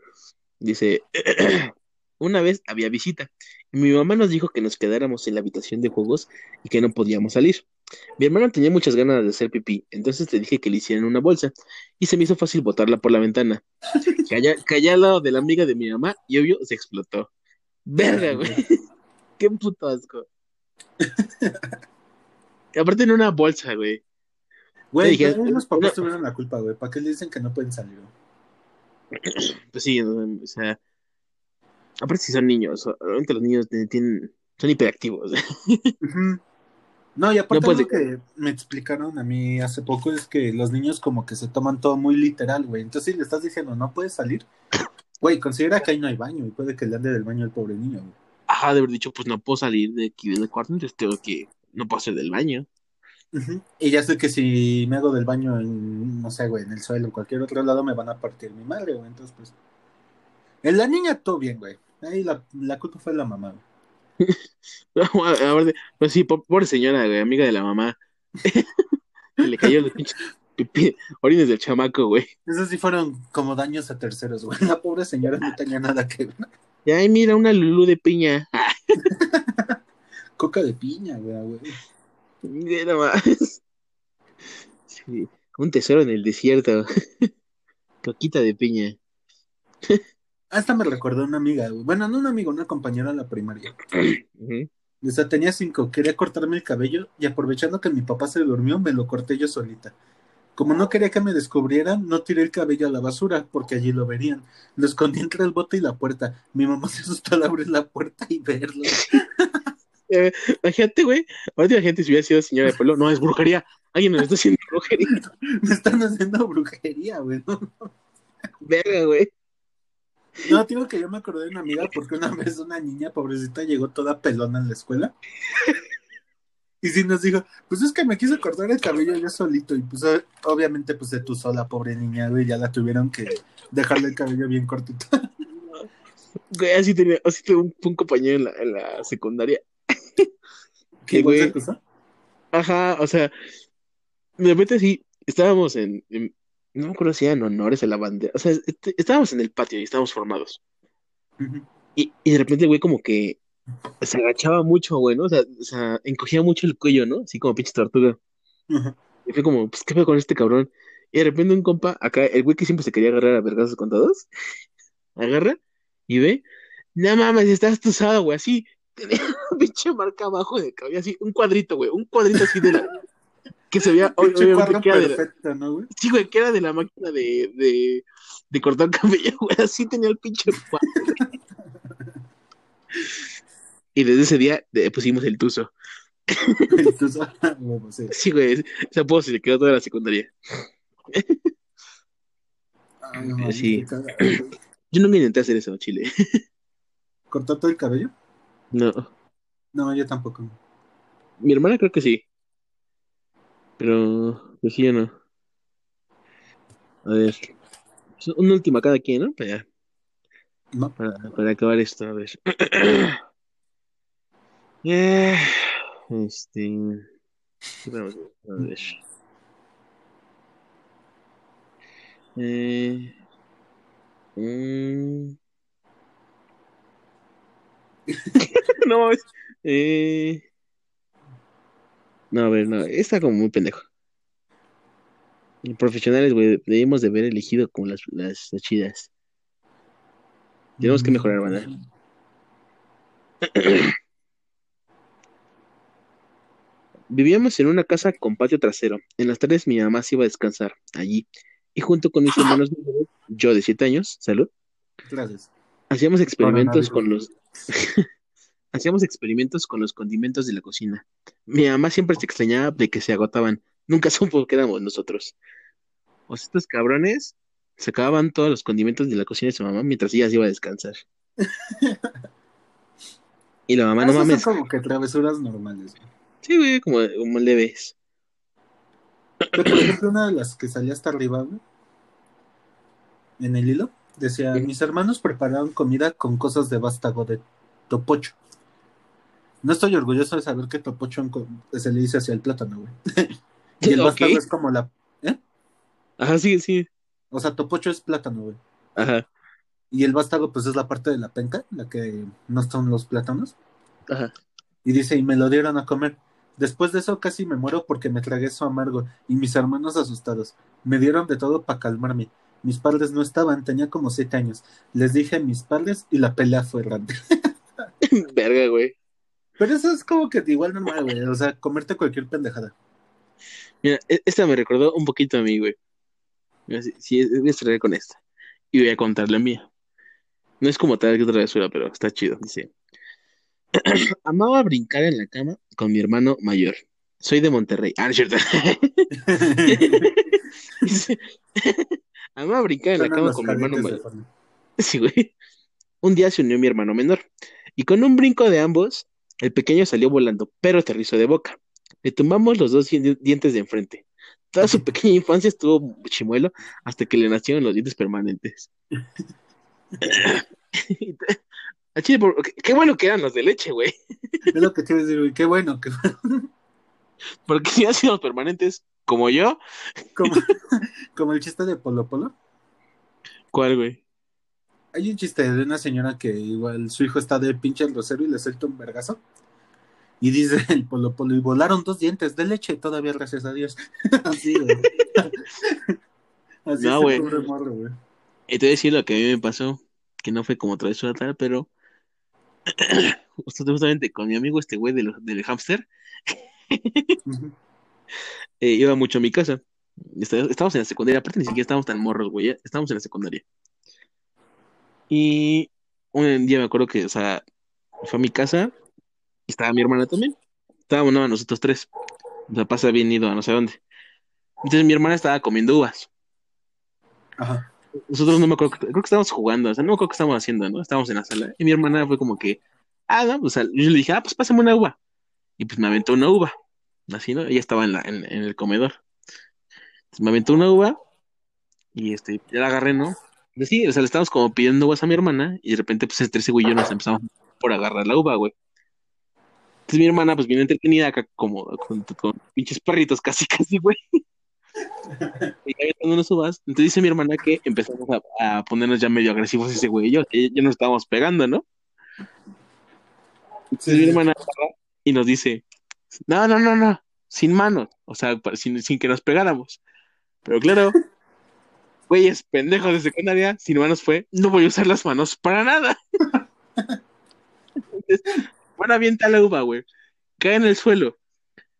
Dice, una vez había visita y mi mamá nos dijo que nos quedáramos en la habitación de juegos y que no podíamos salir. Mi hermana tenía muchas ganas de hacer pipí, entonces le dije que le hicieran una bolsa y se me hizo fácil botarla por la ventana. Calla, callé al lado de la amiga de mi mamá y obvio se explotó. Verga, güey. Qué puto asco. Y aparte en una bolsa, güey. Güey, dije, los papás no. tuvieron la culpa, güey. ¿Para qué le dicen que no pueden salir? güey? Pues sí, o sea. Aparte si son niños, obviamente los niños tienen, son hiperactivos. Ujú. No, y aparte No lo que me explicaron a mí hace poco es que los niños como que se toman todo muy literal, güey. Entonces si le estás diciendo no puedes salir, güey, considera que ahí no hay baño y puede que le ande del baño el pobre niño, güey. Ajá, de haber dicho, pues no puedo salir de aquí del cuarto, entonces tengo que, no puedo hacer del baño. Y ya sé que si me hago del baño en, no sé, güey, en el suelo o cualquier otro lado me van a partir mi madre, güey. Entonces, pues... En la niña todo bien, güey. Ahí la, la culpa fue de la mamá, güey. A ver, pues sí, po- pobre señora, güey, amiga de la mamá. Le cayó los pinches orines del chamaco, güey. Esos sí fueron como daños a terceros, güey. La pobre señora no tenía nada que ver. Y ay, mira, una lulú de piña. Coca de piña, güey, mira nomás. Sí, un tesoro en el desierto. Coquita de piña. Hasta me recordó una amiga, güey. Bueno, no una amiga, una compañera de la primaria. O sea, tenía cinco, quería cortarme el cabello y aprovechando que mi papá se durmió, me lo corté yo solita. Como no quería que me descubrieran, no tiré el cabello a la basura, porque allí lo verían. Lo escondí entre el bote y la puerta. Mi mamá se asustó al abrir la puerta y verlo. Eh, Imagínate, güey. Ahorita la gente si hubiera sido señora de pelo. No, es brujería. Alguien nos está haciendo brujería. Me están haciendo brujería, güey. Verga, güey. No, digo que yo me acordé de una amiga porque una vez una niña pobrecita llegó toda pelona en la escuela. Y sí nos dijo, pues es que me quise cortar el cabello yo solito. Y pues obviamente pues se tusó la pobre niña, güey. Ya la tuvieron que dejarle el cabello bien cortito. Güey, así tenía, así tenía un, un compañero en la, en la secundaria. ¿Qué güey se? Ajá, o sea, de repente sí, estábamos en, en- no me acuerdo si eran honores a la bandera, o sea, est- estábamos en el patio y estábamos formados. Y, y de repente, güey, como que se agachaba mucho, güey, ¿no? O sea, o sea, encogía mucho el cuello, ¿no? Así como pinche tortuga. Y fue como, pues, ¿qué fue con este cabrón? Y de repente un compa, acá, el güey que siempre se quería agarrar a vergazos con todos, agarra y ve, no mames, estás tusado, güey, así. Tenía una pinche marca abajo de cabello, así, un cuadrito, güey, un cuadrito así de la... Que se veía, obviamente, que era de la- ¿no, güey? Sí, güey, que era de la máquina de, de, de cortar cabello, güey, así tenía el pinche cuadro. Y desde ese día le pusimos el tuzo. Tú sabes, huevo, sí. Sí, güey, ese apodo se le quedó toda la secundaria. Ay, no Sí. Yo nunca intenté hacer eso, Chile. ¿Cortó todo el cabello? No. No, yo tampoco. Mi hermana creo que sí. Pero, pues sí, yo no. A ver. Una última cada quien, ¿no? Para, No. para, para acabar esto, a ver. Eh, este. A ver. Eh, mm. No mames. Eh. No, a ver, no. Está como muy pendejo. Profesionales, güey, debimos de haber elegido como las, las, las chidas. Tenemos que mejorar, banda. Vivíamos en una casa con patio trasero. En las tardes mi mamá se iba a descansar allí. Y junto con mis hermanos menores, yo de 7 años, salud, Gracias. hacíamos experimentos con los hacíamos experimentos con los condimentos de la cocina. Mi mamá siempre se extrañaba de que se agotaban. Nunca supo que éramos nosotros. O sea, estos cabrones sacaban todos los condimentos de la cocina de su mamá mientras ella se iba a descansar. Y la mamá, no Esas mames. son como que travesuras normales. güey. Sí, güey, como, como leves. Pero, por ejemplo, una de las que salía hasta arriba, güey, en el hilo, decía, mis hermanos prepararon comida con cosas de vástago de topocho. No estoy orgulloso de saber que co- se le dice hacia el plátano, güey. y el Ok. vástago es como la... ¿eh? Ajá, sí, sí. O sea, topocho es plátano, güey. Ajá, Y el vástago, pues es la parte de la penca, la que no son los plátanos. ajá. Y dice, y me lo dieron a comer. Después de eso casi me muero porque me tragué su amargo y mis hermanos asustados. Me dieron de todo para calmarme. Mis padres no estaban, tenía como siete años. Les dije a mis padres y la pelea fue grande. Verga, güey. Pero eso es como que igual normal, güey. O sea, comerte cualquier pendejada. Mira, e- esta me recordó un poquito a mí, güey. Mira, Sí, sí, voy a cerrar con esta. Y voy a contar la mía. No es como tal que otra travesura, pero está chido. Dice: Amaba brincar en la cama con mi hermano mayor. Soy de Monterrey. Ah, no es cierto. Amaba brincar en la cama con mi hermano mayor. Sí, güey. Un día se unió mi hermano menor. Y con un brinco de ambos, el pequeño salió volando, pero aterrizó de boca. Le tumbamos los dos di- dientes de enfrente. Toda su pequeña infancia estuvo chimuelo hasta que le nacieron los dientes permanentes. Chile, qué- Qué bueno que eran los de leche, güey. Es lo que quiero decir, güey. Qué bueno. Que... Porque si han sido los permanentes, como yo, como, como el chiste de Polo Polo. ¿cuál, güey? Hay un chiste de una señora que igual su hijo está de pinche el rosero y le suelta un vergazo. Y dice el Polo Polo, y volaron dos dientes de leche todavía, gracias a Dios. Así, güey. Así No, güey. te voy a decir lo que a mí me pasó, que no fue como travesura tal, pero justamente con mi amigo este güey del, del hámster, eh, iba mucho a mi casa. Está- Estábamos en la secundaria, aparte ni siquiera estábamos tan morros, güey, estábamos en la secundaria. Y un día me acuerdo que, o sea, fue a mi casa y estaba mi hermana también. Estábamos nosotros tres. O sea, pasa bien ido a no sé dónde. Entonces mi hermana estaba comiendo uvas. Ajá. Nosotros no me acuerdo, creo que estábamos jugando, o sea, no me acuerdo qué estábamos haciendo, ¿no? Estábamos en la sala. Y mi hermana fue como que, ah, no, pues, yo le dije, ah, pues pásame una uva. Y pues me aventó una uva. Así, ¿no? Ella estaba en, la, en, en el comedor. Entonces, me aventó una uva y este, ya la agarré, ¿no? Y sí, o sea, le estábamos como pidiendo uvas a mi hermana y de repente, pues, entre ese güey y yo nos empezamos por agarrar la uva, güey. Entonces mi hermana, pues, bien entretenida acá, como con, con pinches perritos, casi, casi, güey. Y cuando nos subas, entonces dice mi hermana que empezamos a, a ponernos ya medio agresivos ese güey y yo, que ya nos estábamos pegando, ¿no? Entonces mi hermana agarra y nos dice, no, no, no, no, sin manos, o sea, sin, sin que nos pegáramos. Pero claro, güeyes pendejos de secundaria, sin manos fue, no voy a usar las manos para nada. Entonces, bueno, avienta la uva, güey, cae en el suelo,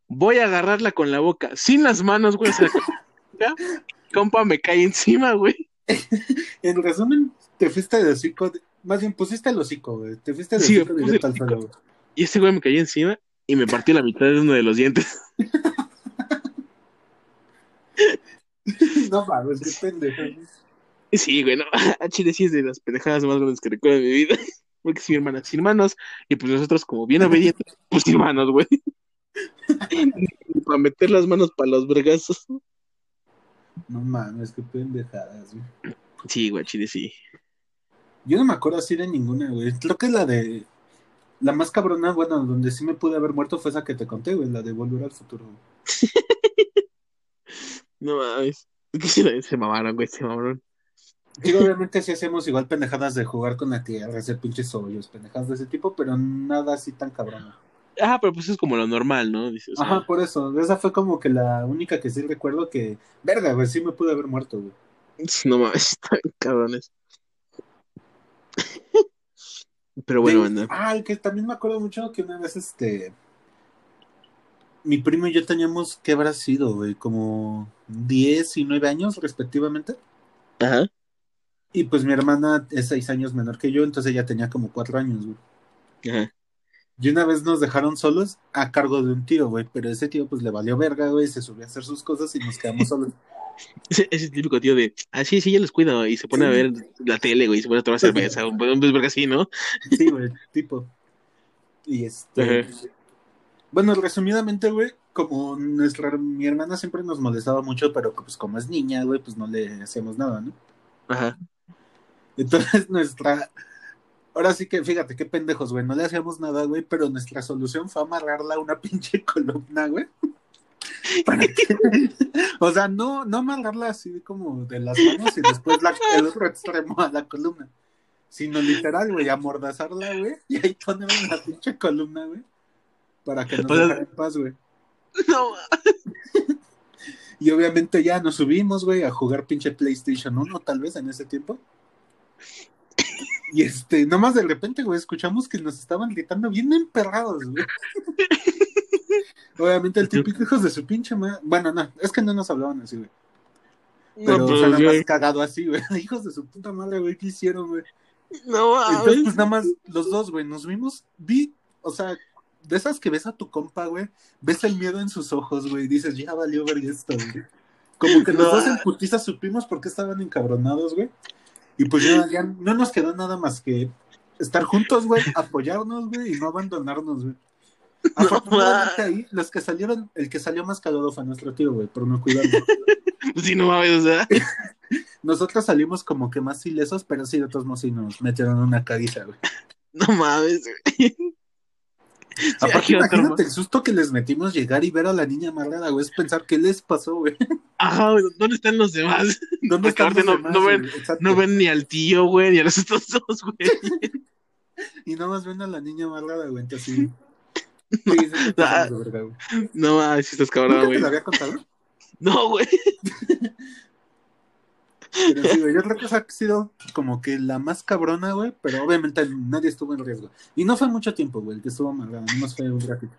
voy a agarrarla con la boca, sin las manos, güey, compa me cae encima, güey. En resumen, te fuiste de hocico, más bien pusiste el hocico, güey. Te fuiste de Sí, hocico directo al suelo, güey. Y ese güey me cayó encima y me partió la mitad de uno de los dientes. No mames, qué pendejo. Sí, güey, no, a Chile sí es de las pendejadas más grandes que recuerdo de mi vida. Porque sí, mi hermana sin manos, y pues nosotros como bien obedientes, pues sin manos, güey. Para meter las manos para los vergazos. No mames, qué pendejadas, güey. Sí, güey, Chile sí. Yo no me acuerdo así de ninguna, güey. Creo que la de. La más cabrona, bueno, donde sí me pude haber muerto fue esa que te conté, güey, la de volver al futuro. güey. No mames. Se mamaron, güey, se mamaron. Digo, obviamente sí hacemos igual pendejadas de jugar con la tierra, hacer pinches hoyos, pendejadas de ese tipo, pero nada así tan cabrona. Ajá, pero pues es como lo normal, ¿no? Dices, Ajá, por eso. Esa fue como que la única que sí recuerdo que. Verga, güey, sí me pude haber muerto, güey. no mames, están cabrones. Pero bueno, De- anda. Ah, el que también me acuerdo mucho que una vez este. Mi primo y yo teníamos, ¿qué habrá sido, güey? Como 10 y 9 años respectivamente. Ajá. Y pues mi hermana es 6 años menor que yo, entonces ella tenía como 4 años, güey. Ajá. Y una vez nos dejaron solos a cargo de un tío, güey. Pero ese tío pues le valió verga, güey. Se subió a hacer sus cosas y nos quedamos solos. Ese, ese típico tío de, ah, sí, sí, ya los cuido. Y se pone a ver la tele, güey, y se pone a tomar cerveza. Un un verga así, ¿no? Sí, güey, tipo. Y este. Ajá. Bueno, resumidamente, güey, como nuestra mi hermana siempre nos molestaba mucho, pero pues como es niña, güey, pues no le hacemos nada, ¿no? Ajá. Entonces nuestra. Ahora sí que fíjate qué pendejos, güey, no le hacíamos nada, güey, pero nuestra solución fue amarrarla a una pinche columna, güey. Para O sea, no, no amarrarla así como de las manos y después la- el otro extremo a la columna. Sino literal, güey, amordazarla, güey, y ahí en la pinche columna, güey. Para que nos O sea- dejara en paz, güey. No, Y obviamente ya nos subimos, güey, a jugar pinche PlayStation 1, tal vez en ese tiempo. Y este, nomás de repente, güey, escuchamos que nos estaban gritando bien emperrados, güey. Obviamente el típico hijos de su pinche madre. Bueno, no, es que no nos hablaban así, güey. Pero no, o pues, sea, nada más cagado así, güey. Hijos de su puta madre, güey, ¿qué hicieron, güey? no Entonces, pues nada más los dos, güey, nos vimos, vi, o sea, de esas que ves a tu compa, güey, ves el miedo en sus ojos, güey, y dices, ya valió ver esto, güey. Como que los No. dos en putiza supimos por qué estaban encabronados, güey. Y pues ya, ya no nos quedó nada más que estar juntos, güey, apoyarnos, güey, y no abandonarnos, güey. Afortunadamente ahí, los que salieron, el que salió más calado fue nuestro tío, güey, por no cuidarnos. Sí, no mames, o sea. Nosotros salimos como que más ilesos, pero sí, de todos modos sí nos metieron una caguiza, güey. No mames, güey. Aparte, imagínate el susto que les metimos llegar y ver a la niña güey. Es pensar qué les pasó, güey. Ajá, güey, ¿dónde están los demás? ¿Dónde están los no- demás, no ven-. No ni al tío, güey, ni a los otros dos, güey. Y nada más ven a la niña amarrada, güey. Entonces sí. Güey. No si estás ¿Nunca cabrón, te güey. lo había contado? No, güey. Pero sí, güey. Yo creo que esa ha sido como que la más cabrona, güey. Pero obviamente nadie estuvo en riesgo. Y no fue mucho tiempo, güey, el que estuvo amarrado. No más fue un ratito.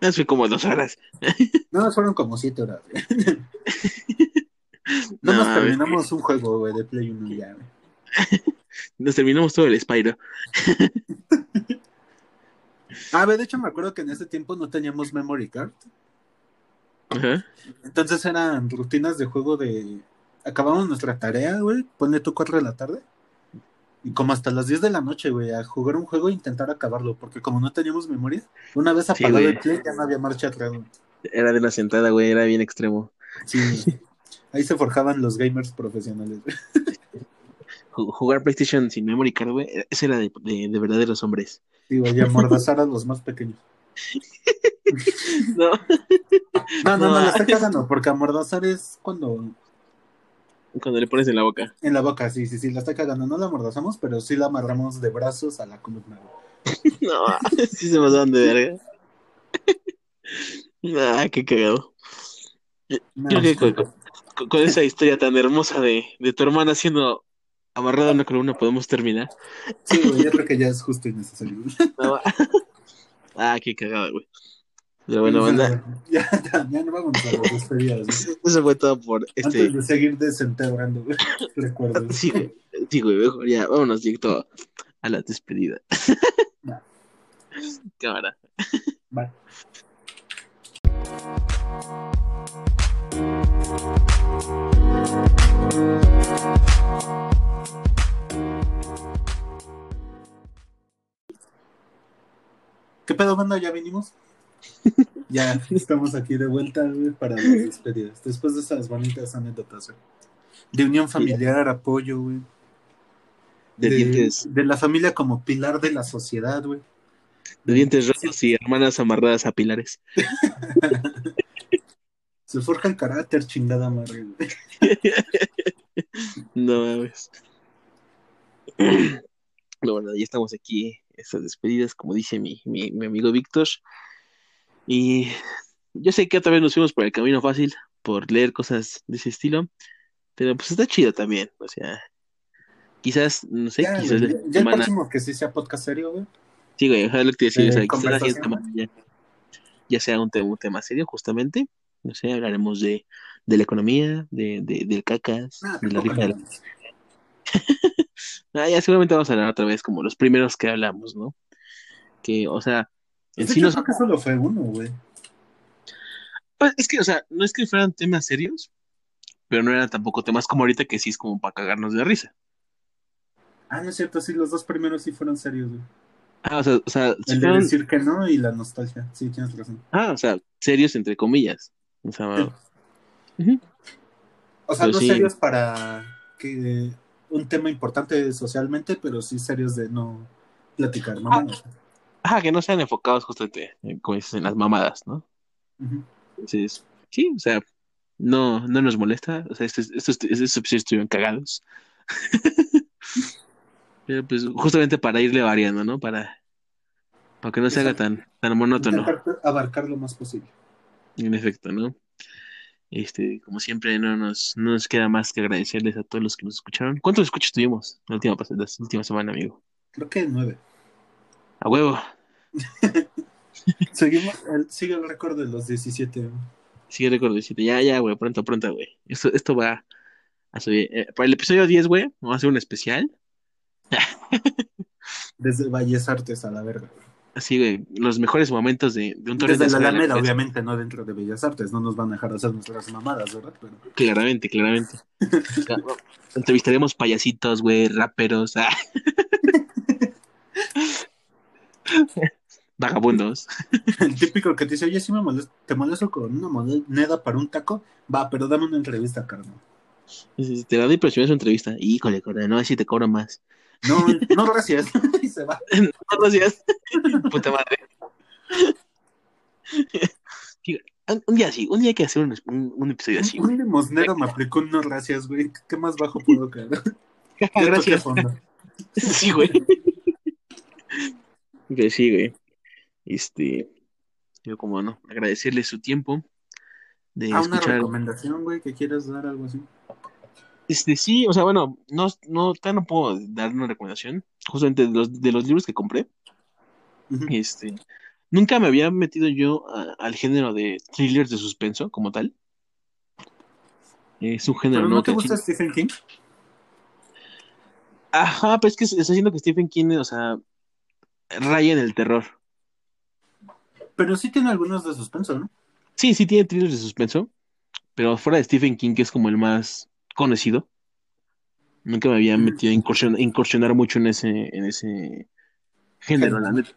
Eso fue como dos horas. No, fueron como siete horas, güey. No, No nos terminamos un juego, güey, de Play 1 ya, güey. Nos terminamos todo el Spyro. Ah, güey, de hecho me acuerdo que en ese tiempo no teníamos memory card. Ajá. Entonces eran rutinas de juego de... Acabamos nuestra tarea, güey, ponle tú 4 de la tarde. Y como hasta las 10 de la noche, güey, a jugar un juego e intentar acabarlo. Porque como no teníamos memoria, una vez apagado el play ya no había marcha atrás. güey. Era de una sentada, güey, era bien extremo. Sí. Ahí se forjaban los gamers profesionales, güey. Ju- Jugar PlayStation sin memory card, güey, eso era de, de, de verdaderos hombres. Sí, güey, y amordazar a los más pequeños. No. No, no, no, No. la está cagando, porque amordazar es cuando Cuando le pones en la boca. en la boca, sí, sí, sí, la está cagando. No la amordazamos, pero sí la amarramos de brazos a la columna. No, sí se pasaban de verga. Ah, qué cagado. No, Creo que sí. con, con- con esa historia tan hermosa de, de tu hermana siendo amarrada a una columna podemos terminar. Sí, güey, yo creo que ya es justo y necesario. No. Ah, qué cagado, güey. Pero bueno, banda, Ya, ya, ya no vamos a las despedidas. eso fue todo por este. Antes de seguir desenterrando, güey, recuerdos. Sí, güey, sí, güey, mejor ya, vámonos directo a la despedida. Cámara. Bye. ¿Qué pedo, banda? ¿Ya vinimos? Ya estamos aquí de vuelta güey, para las despedidas. Después de esas bonitas anécdotas, güey. De unión familiar, apoyo, güey. De, dientes, de la familia como pilar de la sociedad, güey. de dientes rojos y hermanas amarradas a pilares. Se forja el carácter, chingada madre, güey. No mames. Pero bueno, ya estamos aquí, estas despedidas, como dice mi, mi, mi amigo Víctor. Y yo sé que otra vez nos fuimos por el camino fácil, por leer cosas de ese estilo, pero pues está chido también. O sea, quizás, no sé, Ya, quizás ya el semana. próximo que sí sea podcast serio, güey. Sí, güey, ojalá lo que te decía, de o sea, quizás la siguiente conversación, semana ya, ya sea un, tema un tema serio, justamente. No sé, hablaremos de, de la economía, de, de, del cacas, Ah, de la rifa de la mames. Ah, ya seguramente vamos a hablar otra vez como los primeros que hablamos, ¿no? Que, o sea, en sí no creo que solo fue uno, güey. pues, es que, o sea, no es que fueran temas serios, pero no eran tampoco temas como ahorita que sí es como para cagarnos de risa. Ah, no es cierto, sí, los dos primeros sí fueron serios, güey. Ah, o sea, o sea, El de fueron- decir que no y la nostalgia. Sí, tienes razón. ah, o sea, serios entre comillas. O sea, Sí. O sea, no sí. serios para que un tema importante socialmente, pero sí serios de no platicar, ¿no? Ajá, que no sean enfocados justamente, eh, como dices, en las mamadas, ¿no? Entonces, sí, o sea, no, no nos molesta. O sea, estos, estos, estos episodios estuvieron cagados. Pero pues justamente para irle variando, ¿no? Para, para que no se haga tan, tan monótono, abarcar lo más posible. en efecto, ¿no? Este, como siempre, no nos, no nos queda más que agradecerles a todos los que nos escucharon. ¿Cuántos escuchos tuvimos la última, la última semana, amigo? Creo que nueve. A huevo. Seguimos, el, sigue el récord de los 17. güey. Sigue récord 17. Ya, ya, güey, pronto, pronto, güey. Esto, esto va a subir. Eh, para el episodio 10, güey, vamos a hacer un especial. Desde Valles Artes a la verga. güey. Así, güey, los mejores momentos de, de un torneo Desde la nacional, Alameda, pues, obviamente, no dentro de Bellas Artes. No nos van a dejar hacer nuestras mamadas, ¿verdad? Pero Claramente, claramente. Entrevistaremos payasitos, güey, raperos, ah. Vagabundos. el típico que te dice, oye, si me molesto, te molesto con una moneda para un taco, va, pero dame una entrevista, carnal. Dices, Te la doy, pero si me una entrevista. Híjole, corre, no, así te cobro más. No, no, gracias. y se va. No, gracias. Puta madre. Un un día así, un día hay que hacer un, un, un episodio así, Un güey. limosnero me aplicó un no gracias, güey. ¿Qué más bajo puedo caer? Gracias. Sí, güey. Que sí, güey. Este, yo como no, agradecerle su tiempo de Ah, una escuchar. recomendación, güey, que quieras dar algo así. Este, sí, o sea, bueno, no, no, no puedo dar una recomendación, justamente de los, de los libros que compré. Este, nunca me había metido yo a- al género de thrillers de suspenso como tal. Es un género ¿Pero nuevo no te gusta Stephen King? Ajá, pero es que está haciendo que Stephen King, o sea, raya en el terror. Pero sí tiene algunos de suspenso, ¿no? Sí, sí tiene thrillers de suspenso, pero fuera de Stephen King, que es como el más conocido, nunca me había Mm. metido a incursion- incursionar mucho en ese, en ese género, la neta.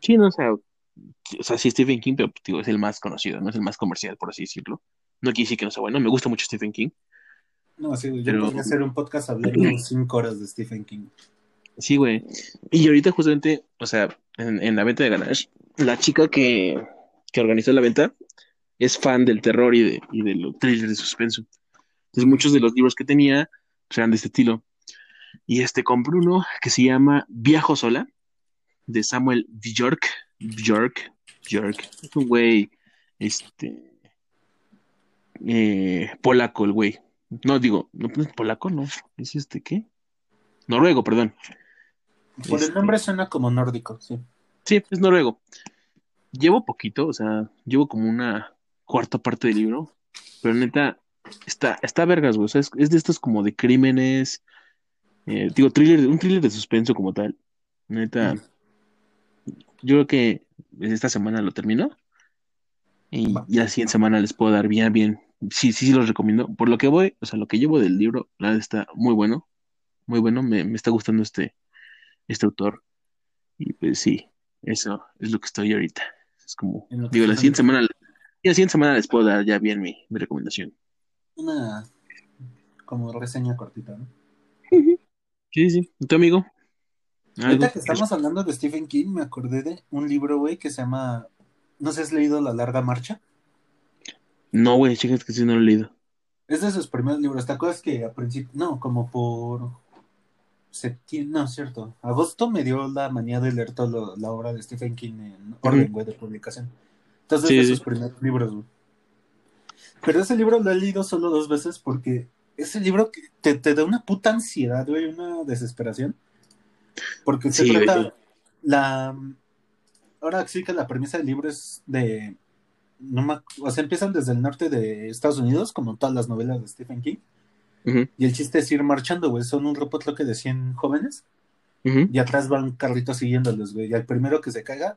Sí, no, o sea, o sea, sí Stephen King, pero digo, es el más conocido, no es el más comercial, por así decirlo. No quiere decir que no sea bueno, me gusta mucho Stephen King. No, sí. Yo Pero- podría hacer un podcast hablando cinco horas de Stephen King. Sí, güey. Y ahorita justamente, o sea, en, la venta de Ganache, la chica que, que organizó la venta es fan del terror y de, y de los thrillers de suspenso. Entonces muchos de los libros que tenía pues, eran de este estilo. Y este compré uno que se llama Viajo sola, de Samuel Bjork. Bjork, Bjork. Es un güey, este, eh, polaco el güey. No, digo, no es polaco, no. Es este, ¿qué? Noruego, perdón. Por el nombre suena como nórdico, sí. Sí, es noruego. Llevo poquito, o sea, llevo como una cuarta parte del libro, pero neta, está, está vergas, güey. O sea, es, es de estos como de crímenes, eh, digo, thriller, un thriller de suspenso como tal. Neta, Mm. yo creo que esta semana lo termino y ya la siguiente semana les puedo dar bien, bien. Sí, sí, sí los recomiendo. Por lo que voy, o sea, lo que llevo del libro, la verdad está muy bueno, muy bueno. Me, me está gustando este, este autor. Y pues sí, eso es lo que estoy ahorita. Es como, digo, la siguiente semana, y la siguiente semana les puedo dar ya bien mi, mi recomendación. Una como reseña cortita, ¿no? Sí, sí. ¿Y tu amigo? ¿Algo? Ahorita que estamos hablando de Stephen King, me acordé de un libro, güey, que se llama. No sé si has leído La Larga Marcha. No, güey, chicas, que sí no lo he leído. Es de sus primeros libros. ¿Te acuerdas que a principio. No, como por. Septiembre. No, cierto. Agosto me dio la manía de leer toda la obra de Stephen King en orden, güey, de publicación. Entonces, Sí, de sus primeros libros, güey. Pero ese libro lo he leído solo dos veces porque ese libro que te, te da una puta ansiedad, güey, una desesperación. Porque se Sí, güey. trata. La. Ahora sí que la premisa del libro es de. No me o sea, empiezan desde el norte de Estados Unidos, como todas las novelas de Stephen King. Y el chiste es ir marchando, güey. Son un grupo, creo que de 100 jóvenes. Y atrás van carritos siguiéndolos, güey. Y al primero que se caiga,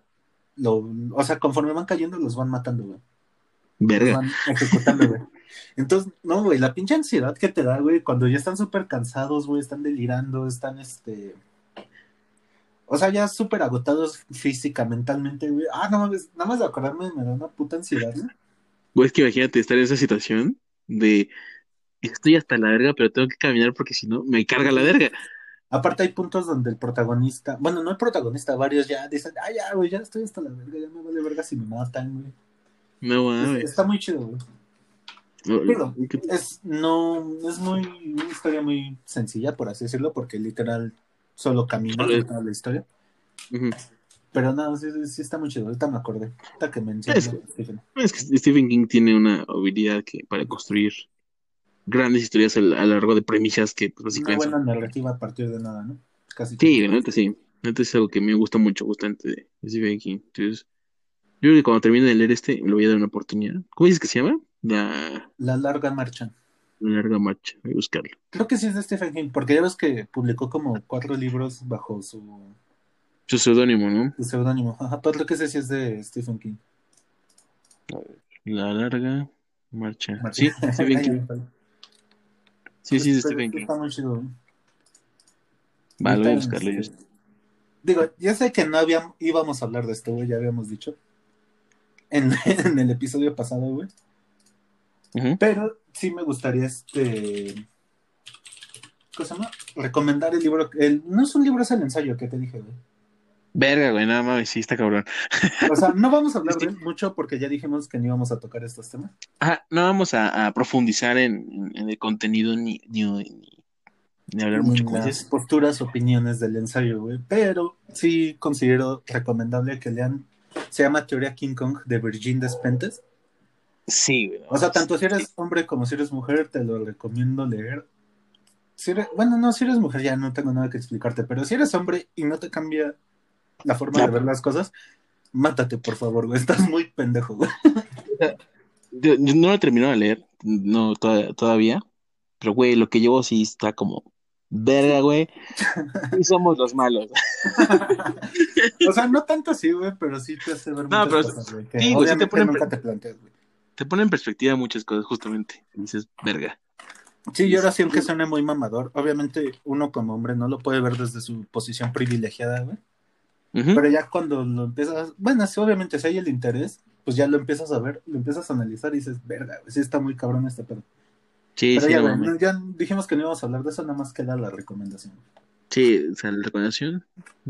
lo, o sea, conforme van cayendo, los van matando, güey. Los Verga. van ejecutando, güey. Entonces, no, güey, la pinche ansiedad que te da, güey, cuando ya están súper cansados, güey, están delirando, están, este... O sea, ya súper agotados física, mentalmente, güey. Ah, no mames, nada más de acordarme me da una puta ansiedad, ¿no? Güey, es que imagínate estar en esa situación de estoy hasta la verga, pero tengo que caminar porque si no me carga la verga. Aparte hay puntos donde el protagonista, bueno, no el protagonista, varios ya dicen, ah, ya, güey, ya estoy hasta la verga, ya me vale verga si me matan, güey. No Es- mames. Está muy chido, güey. No, Digo, ¿qué- es, no, es muy, una historia muy sencilla, por así decirlo, porque literal solo camina toda la historia. Pero no, sí, sí- sí está muy chido, ahorita me acordé. Ahorita que mencioné. Es- Es que Stephen King tiene una habilidad que para construir grandes historias a, a lo largo de premisas que pues, Una básicamente son- buena narrativa a partir de nada, ¿no? Casi. Sí, neta sí. Neta es algo que me gusta mucho, justamente de Stephen King. Entonces, yo creo que cuando termine de leer este, le voy a dar una oportunidad. ¿Cómo dices que se llama? La, La larga marcha. la larga marcha. Voy a buscarlo. Creo que sí es de Stephen King, porque ya ves que publicó como cuatro libros bajo su, Su seudónimo, ¿no? su seudónimo. Ajá, pero creo que ese sí es de Stephen King. La larga marcha. Marcha. Sí, Stephen King. Sí, sí, de Stephen King. Está muy chido. güey. Va, lo voy a Ahorita, buscarlo yo. Digo, ya sé que no habíamos, íbamos a hablar de esto, güey, ya habíamos dicho. En, en el episodio pasado, güey. Pero sí me gustaría este. ¿Cómo se llama? Recomendar el libro. El, no es un libro, es el ensayo que te dije, güey. Verga, güey, nada más, sí, está cabrón. O sea, no vamos a hablar de él mucho porque ya dijimos que no íbamos a tocar estos temas. Ajá, no vamos a, a profundizar en, en- en el contenido ni, ni, ni- ni hablar mucho con las posturas, opiniones del ensayo, güey. Pero sí considero recomendable que lean. Se llama Teoría King Kong de Virgin Despentes. Sí, güey. O sea, tanto si eres hombre como si eres mujer, te lo recomiendo leer. Si eres- bueno, no, si eres mujer ya no tengo nada que explicarte, pero si eres hombre y no te cambia la forma de ver las cosas, mátate, por favor, güey. Estás muy pendejo, güey. Yo, yo no lo he terminado de leer, no toda- todavía, pero güey, lo que llevo sí está como verga, güey. Y somos los malos. o sea, no tanto así, güey, pero sí te hace ver No, muchas pero cosas, güey. Que sí, güey, sí te ponen- nunca te planteas, güey. Te pone en perspectiva muchas cosas, justamente. Y dices, verga. Sí, y ahora sí, aunque suene muy mamador, obviamente uno como hombre no lo puede ver desde su posición privilegiada, güey. Pero ya cuando lo empiezas, bueno, sí, obviamente si hay el interés, pues ya lo empiezas a ver, lo empiezas a analizar y dices, verga, sí está muy cabrón este pedo. Sí, Pero sí, ya, no ya dijimos que no íbamos a hablar de eso, nada más queda la recomendación. Sí, o sea, la recomendación,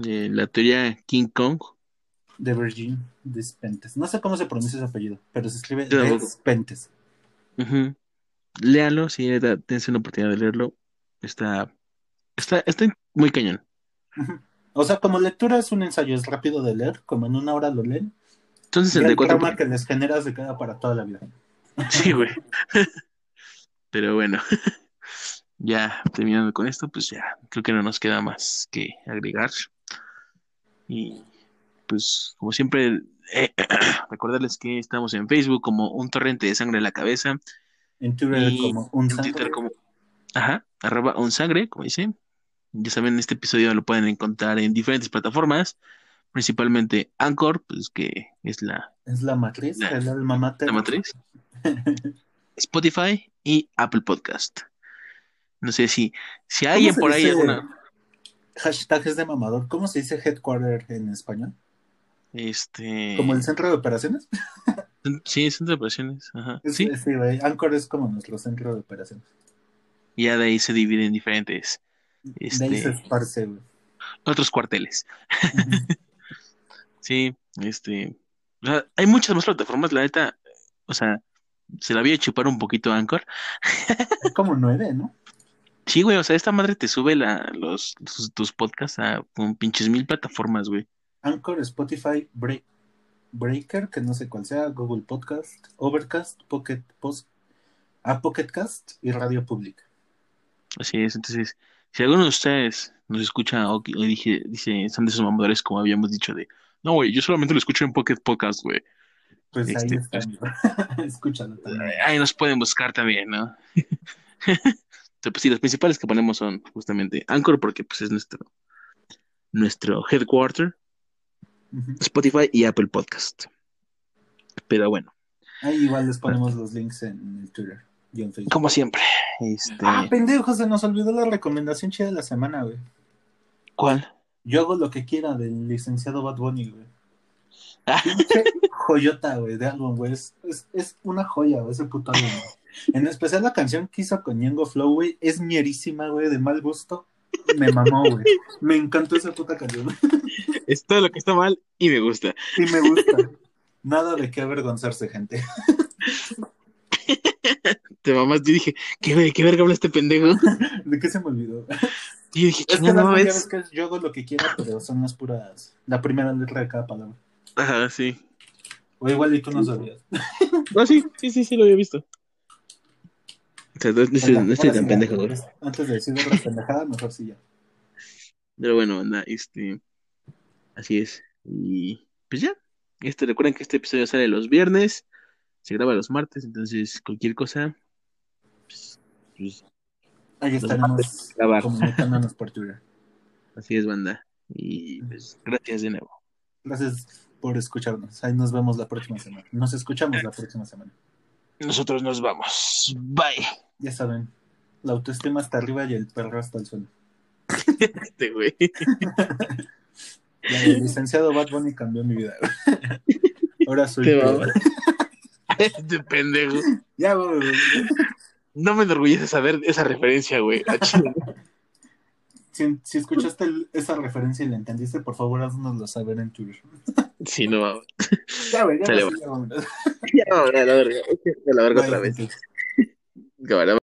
eh, la teoría King Kong De Virgin Despentes. No sé cómo se pronuncia ese apellido, pero se escribe. Despentes. Ujú. Léalo, si tienes una oportunidad de leerlo. Está, está, está muy cañón. Ujú. O sea, como lectura es un ensayo, es rápido de leer, como en una hora lo leen. Son Y el 64 trauma que les genera se queda para toda la vida. Sí, güey. Pero bueno, ya terminando con esto, pues ya creo que no nos queda más que agregar. Y pues como siempre, eh, recordarles que estamos en Facebook como un torrente de sangre en la cabeza En Twitter y como un en sangre. Twitter como, ajá, arroba un sangre, como dice. Ya saben, este episodio lo pueden encontrar en diferentes plataformas, principalmente Anchor, pues que es la, Es la matriz, La- el alma mater. la matriz. Spotify y Apple Podcast. No sé si, si ¿Cómo alguien por ahí alguna, Hashtag es de mamador. ¿Cómo se dice headquarter en español? este, ¿Como el centro de operaciones? sí, centro de operaciones, ajá, Es- sí, Sí. Anchor es como nuestro centro de operaciones. ya de ahí se divide en diferentes, De ahí se este, esparce, güey. otros cuarteles. Sí, este, o sea, hay muchas más plataformas, la neta, o sea, se la voy a chupar un poquito a Anchor. Es como nueve, ¿no? Sí, güey, o sea, esta madre te sube la, los, tus, tus podcasts a con pinches mil plataformas, güey. Anchor, Spotify, Break, Breaker, que no sé cuál sea, Google Podcast, Overcast, Pocket Post, ah, Pocket Cast y Radio Pública. Así es, entonces, si alguno de ustedes nos escucha o, o dije, dice, son de esos mamadores como habíamos dicho de, no, güey, yo solamente lo escucho en Pocket Podcast, güey. Pues ahí está. pues-. Escúchalo también. Ahí nos pueden buscar también, ¿no? Entonces, pues sí, los principales que ponemos son justamente Anchor, porque pues es nuestro, nuestro headquarter. Spotify y Apple Podcast. Pero bueno, Ahí igual les ponemos los links en el Twitter y en Facebook. como siempre, este, Ah, pendejo, se nos olvidó la recomendación chida de la semana, güey. ¿cuál? Yo hago lo que quiera del licenciado Bad Bunny, güey. Ah, joyota, güey, de álbum, güey. Es, es, es una joya, güey, ese puto álbum. güey. En especial la canción que hizo con Ñengo Flow, güey, es mierísima, güey, de mal gusto. Me mamó, güey. Me encantó esa puta canción. es todo lo que está mal y me gusta. Y me gusta. Nada de qué avergonzarse, gente. Te mamás, yo dije, ¿qué, qué verga habla este pendejo? ¿De qué se me olvidó? Y yo dije, Es que no yo hago lo que quiera, pero son las puras. La primera letra de cada palabra. Ajá, sí. O igual y tú no sabías. No, sí, sí, sí, sí, lo había visto. O sea, no, no estoy, no estoy Ahora tan sí, pendejo, güey. Antes de decir otra pendejada, mejor sí ya. Pero bueno, anda, este. Así es. Y pues ya. Este, recuerden que este episodio sale los viernes. Se graba los martes, entonces cualquier cosa. Pues, Ahí estaremos comunicándonos por Twitter. así es, banda. Y pues gracias de nuevo. Gracias por escucharnos. Ahí nos vemos la próxima semana. Nos escuchamos la próxima semana. Nosotros nos vamos. Bye. Ya saben, la autoestima hasta arriba y el perro hasta el suelo. Este güey. El licenciado Bad Bunny cambió mi vida. Ahora soy Te mamas. Este pendejo. Ya, güey, güey. No me enorgullece saber esa referencia, güey. A Chile. Si, si escuchaste el- esa referencia y la entendiste, por favor, haznoslo saber en Twitter. Sí, no mames. Ya, güey, ya, ya. Ya, la verga. La verga otra vez. Cámara.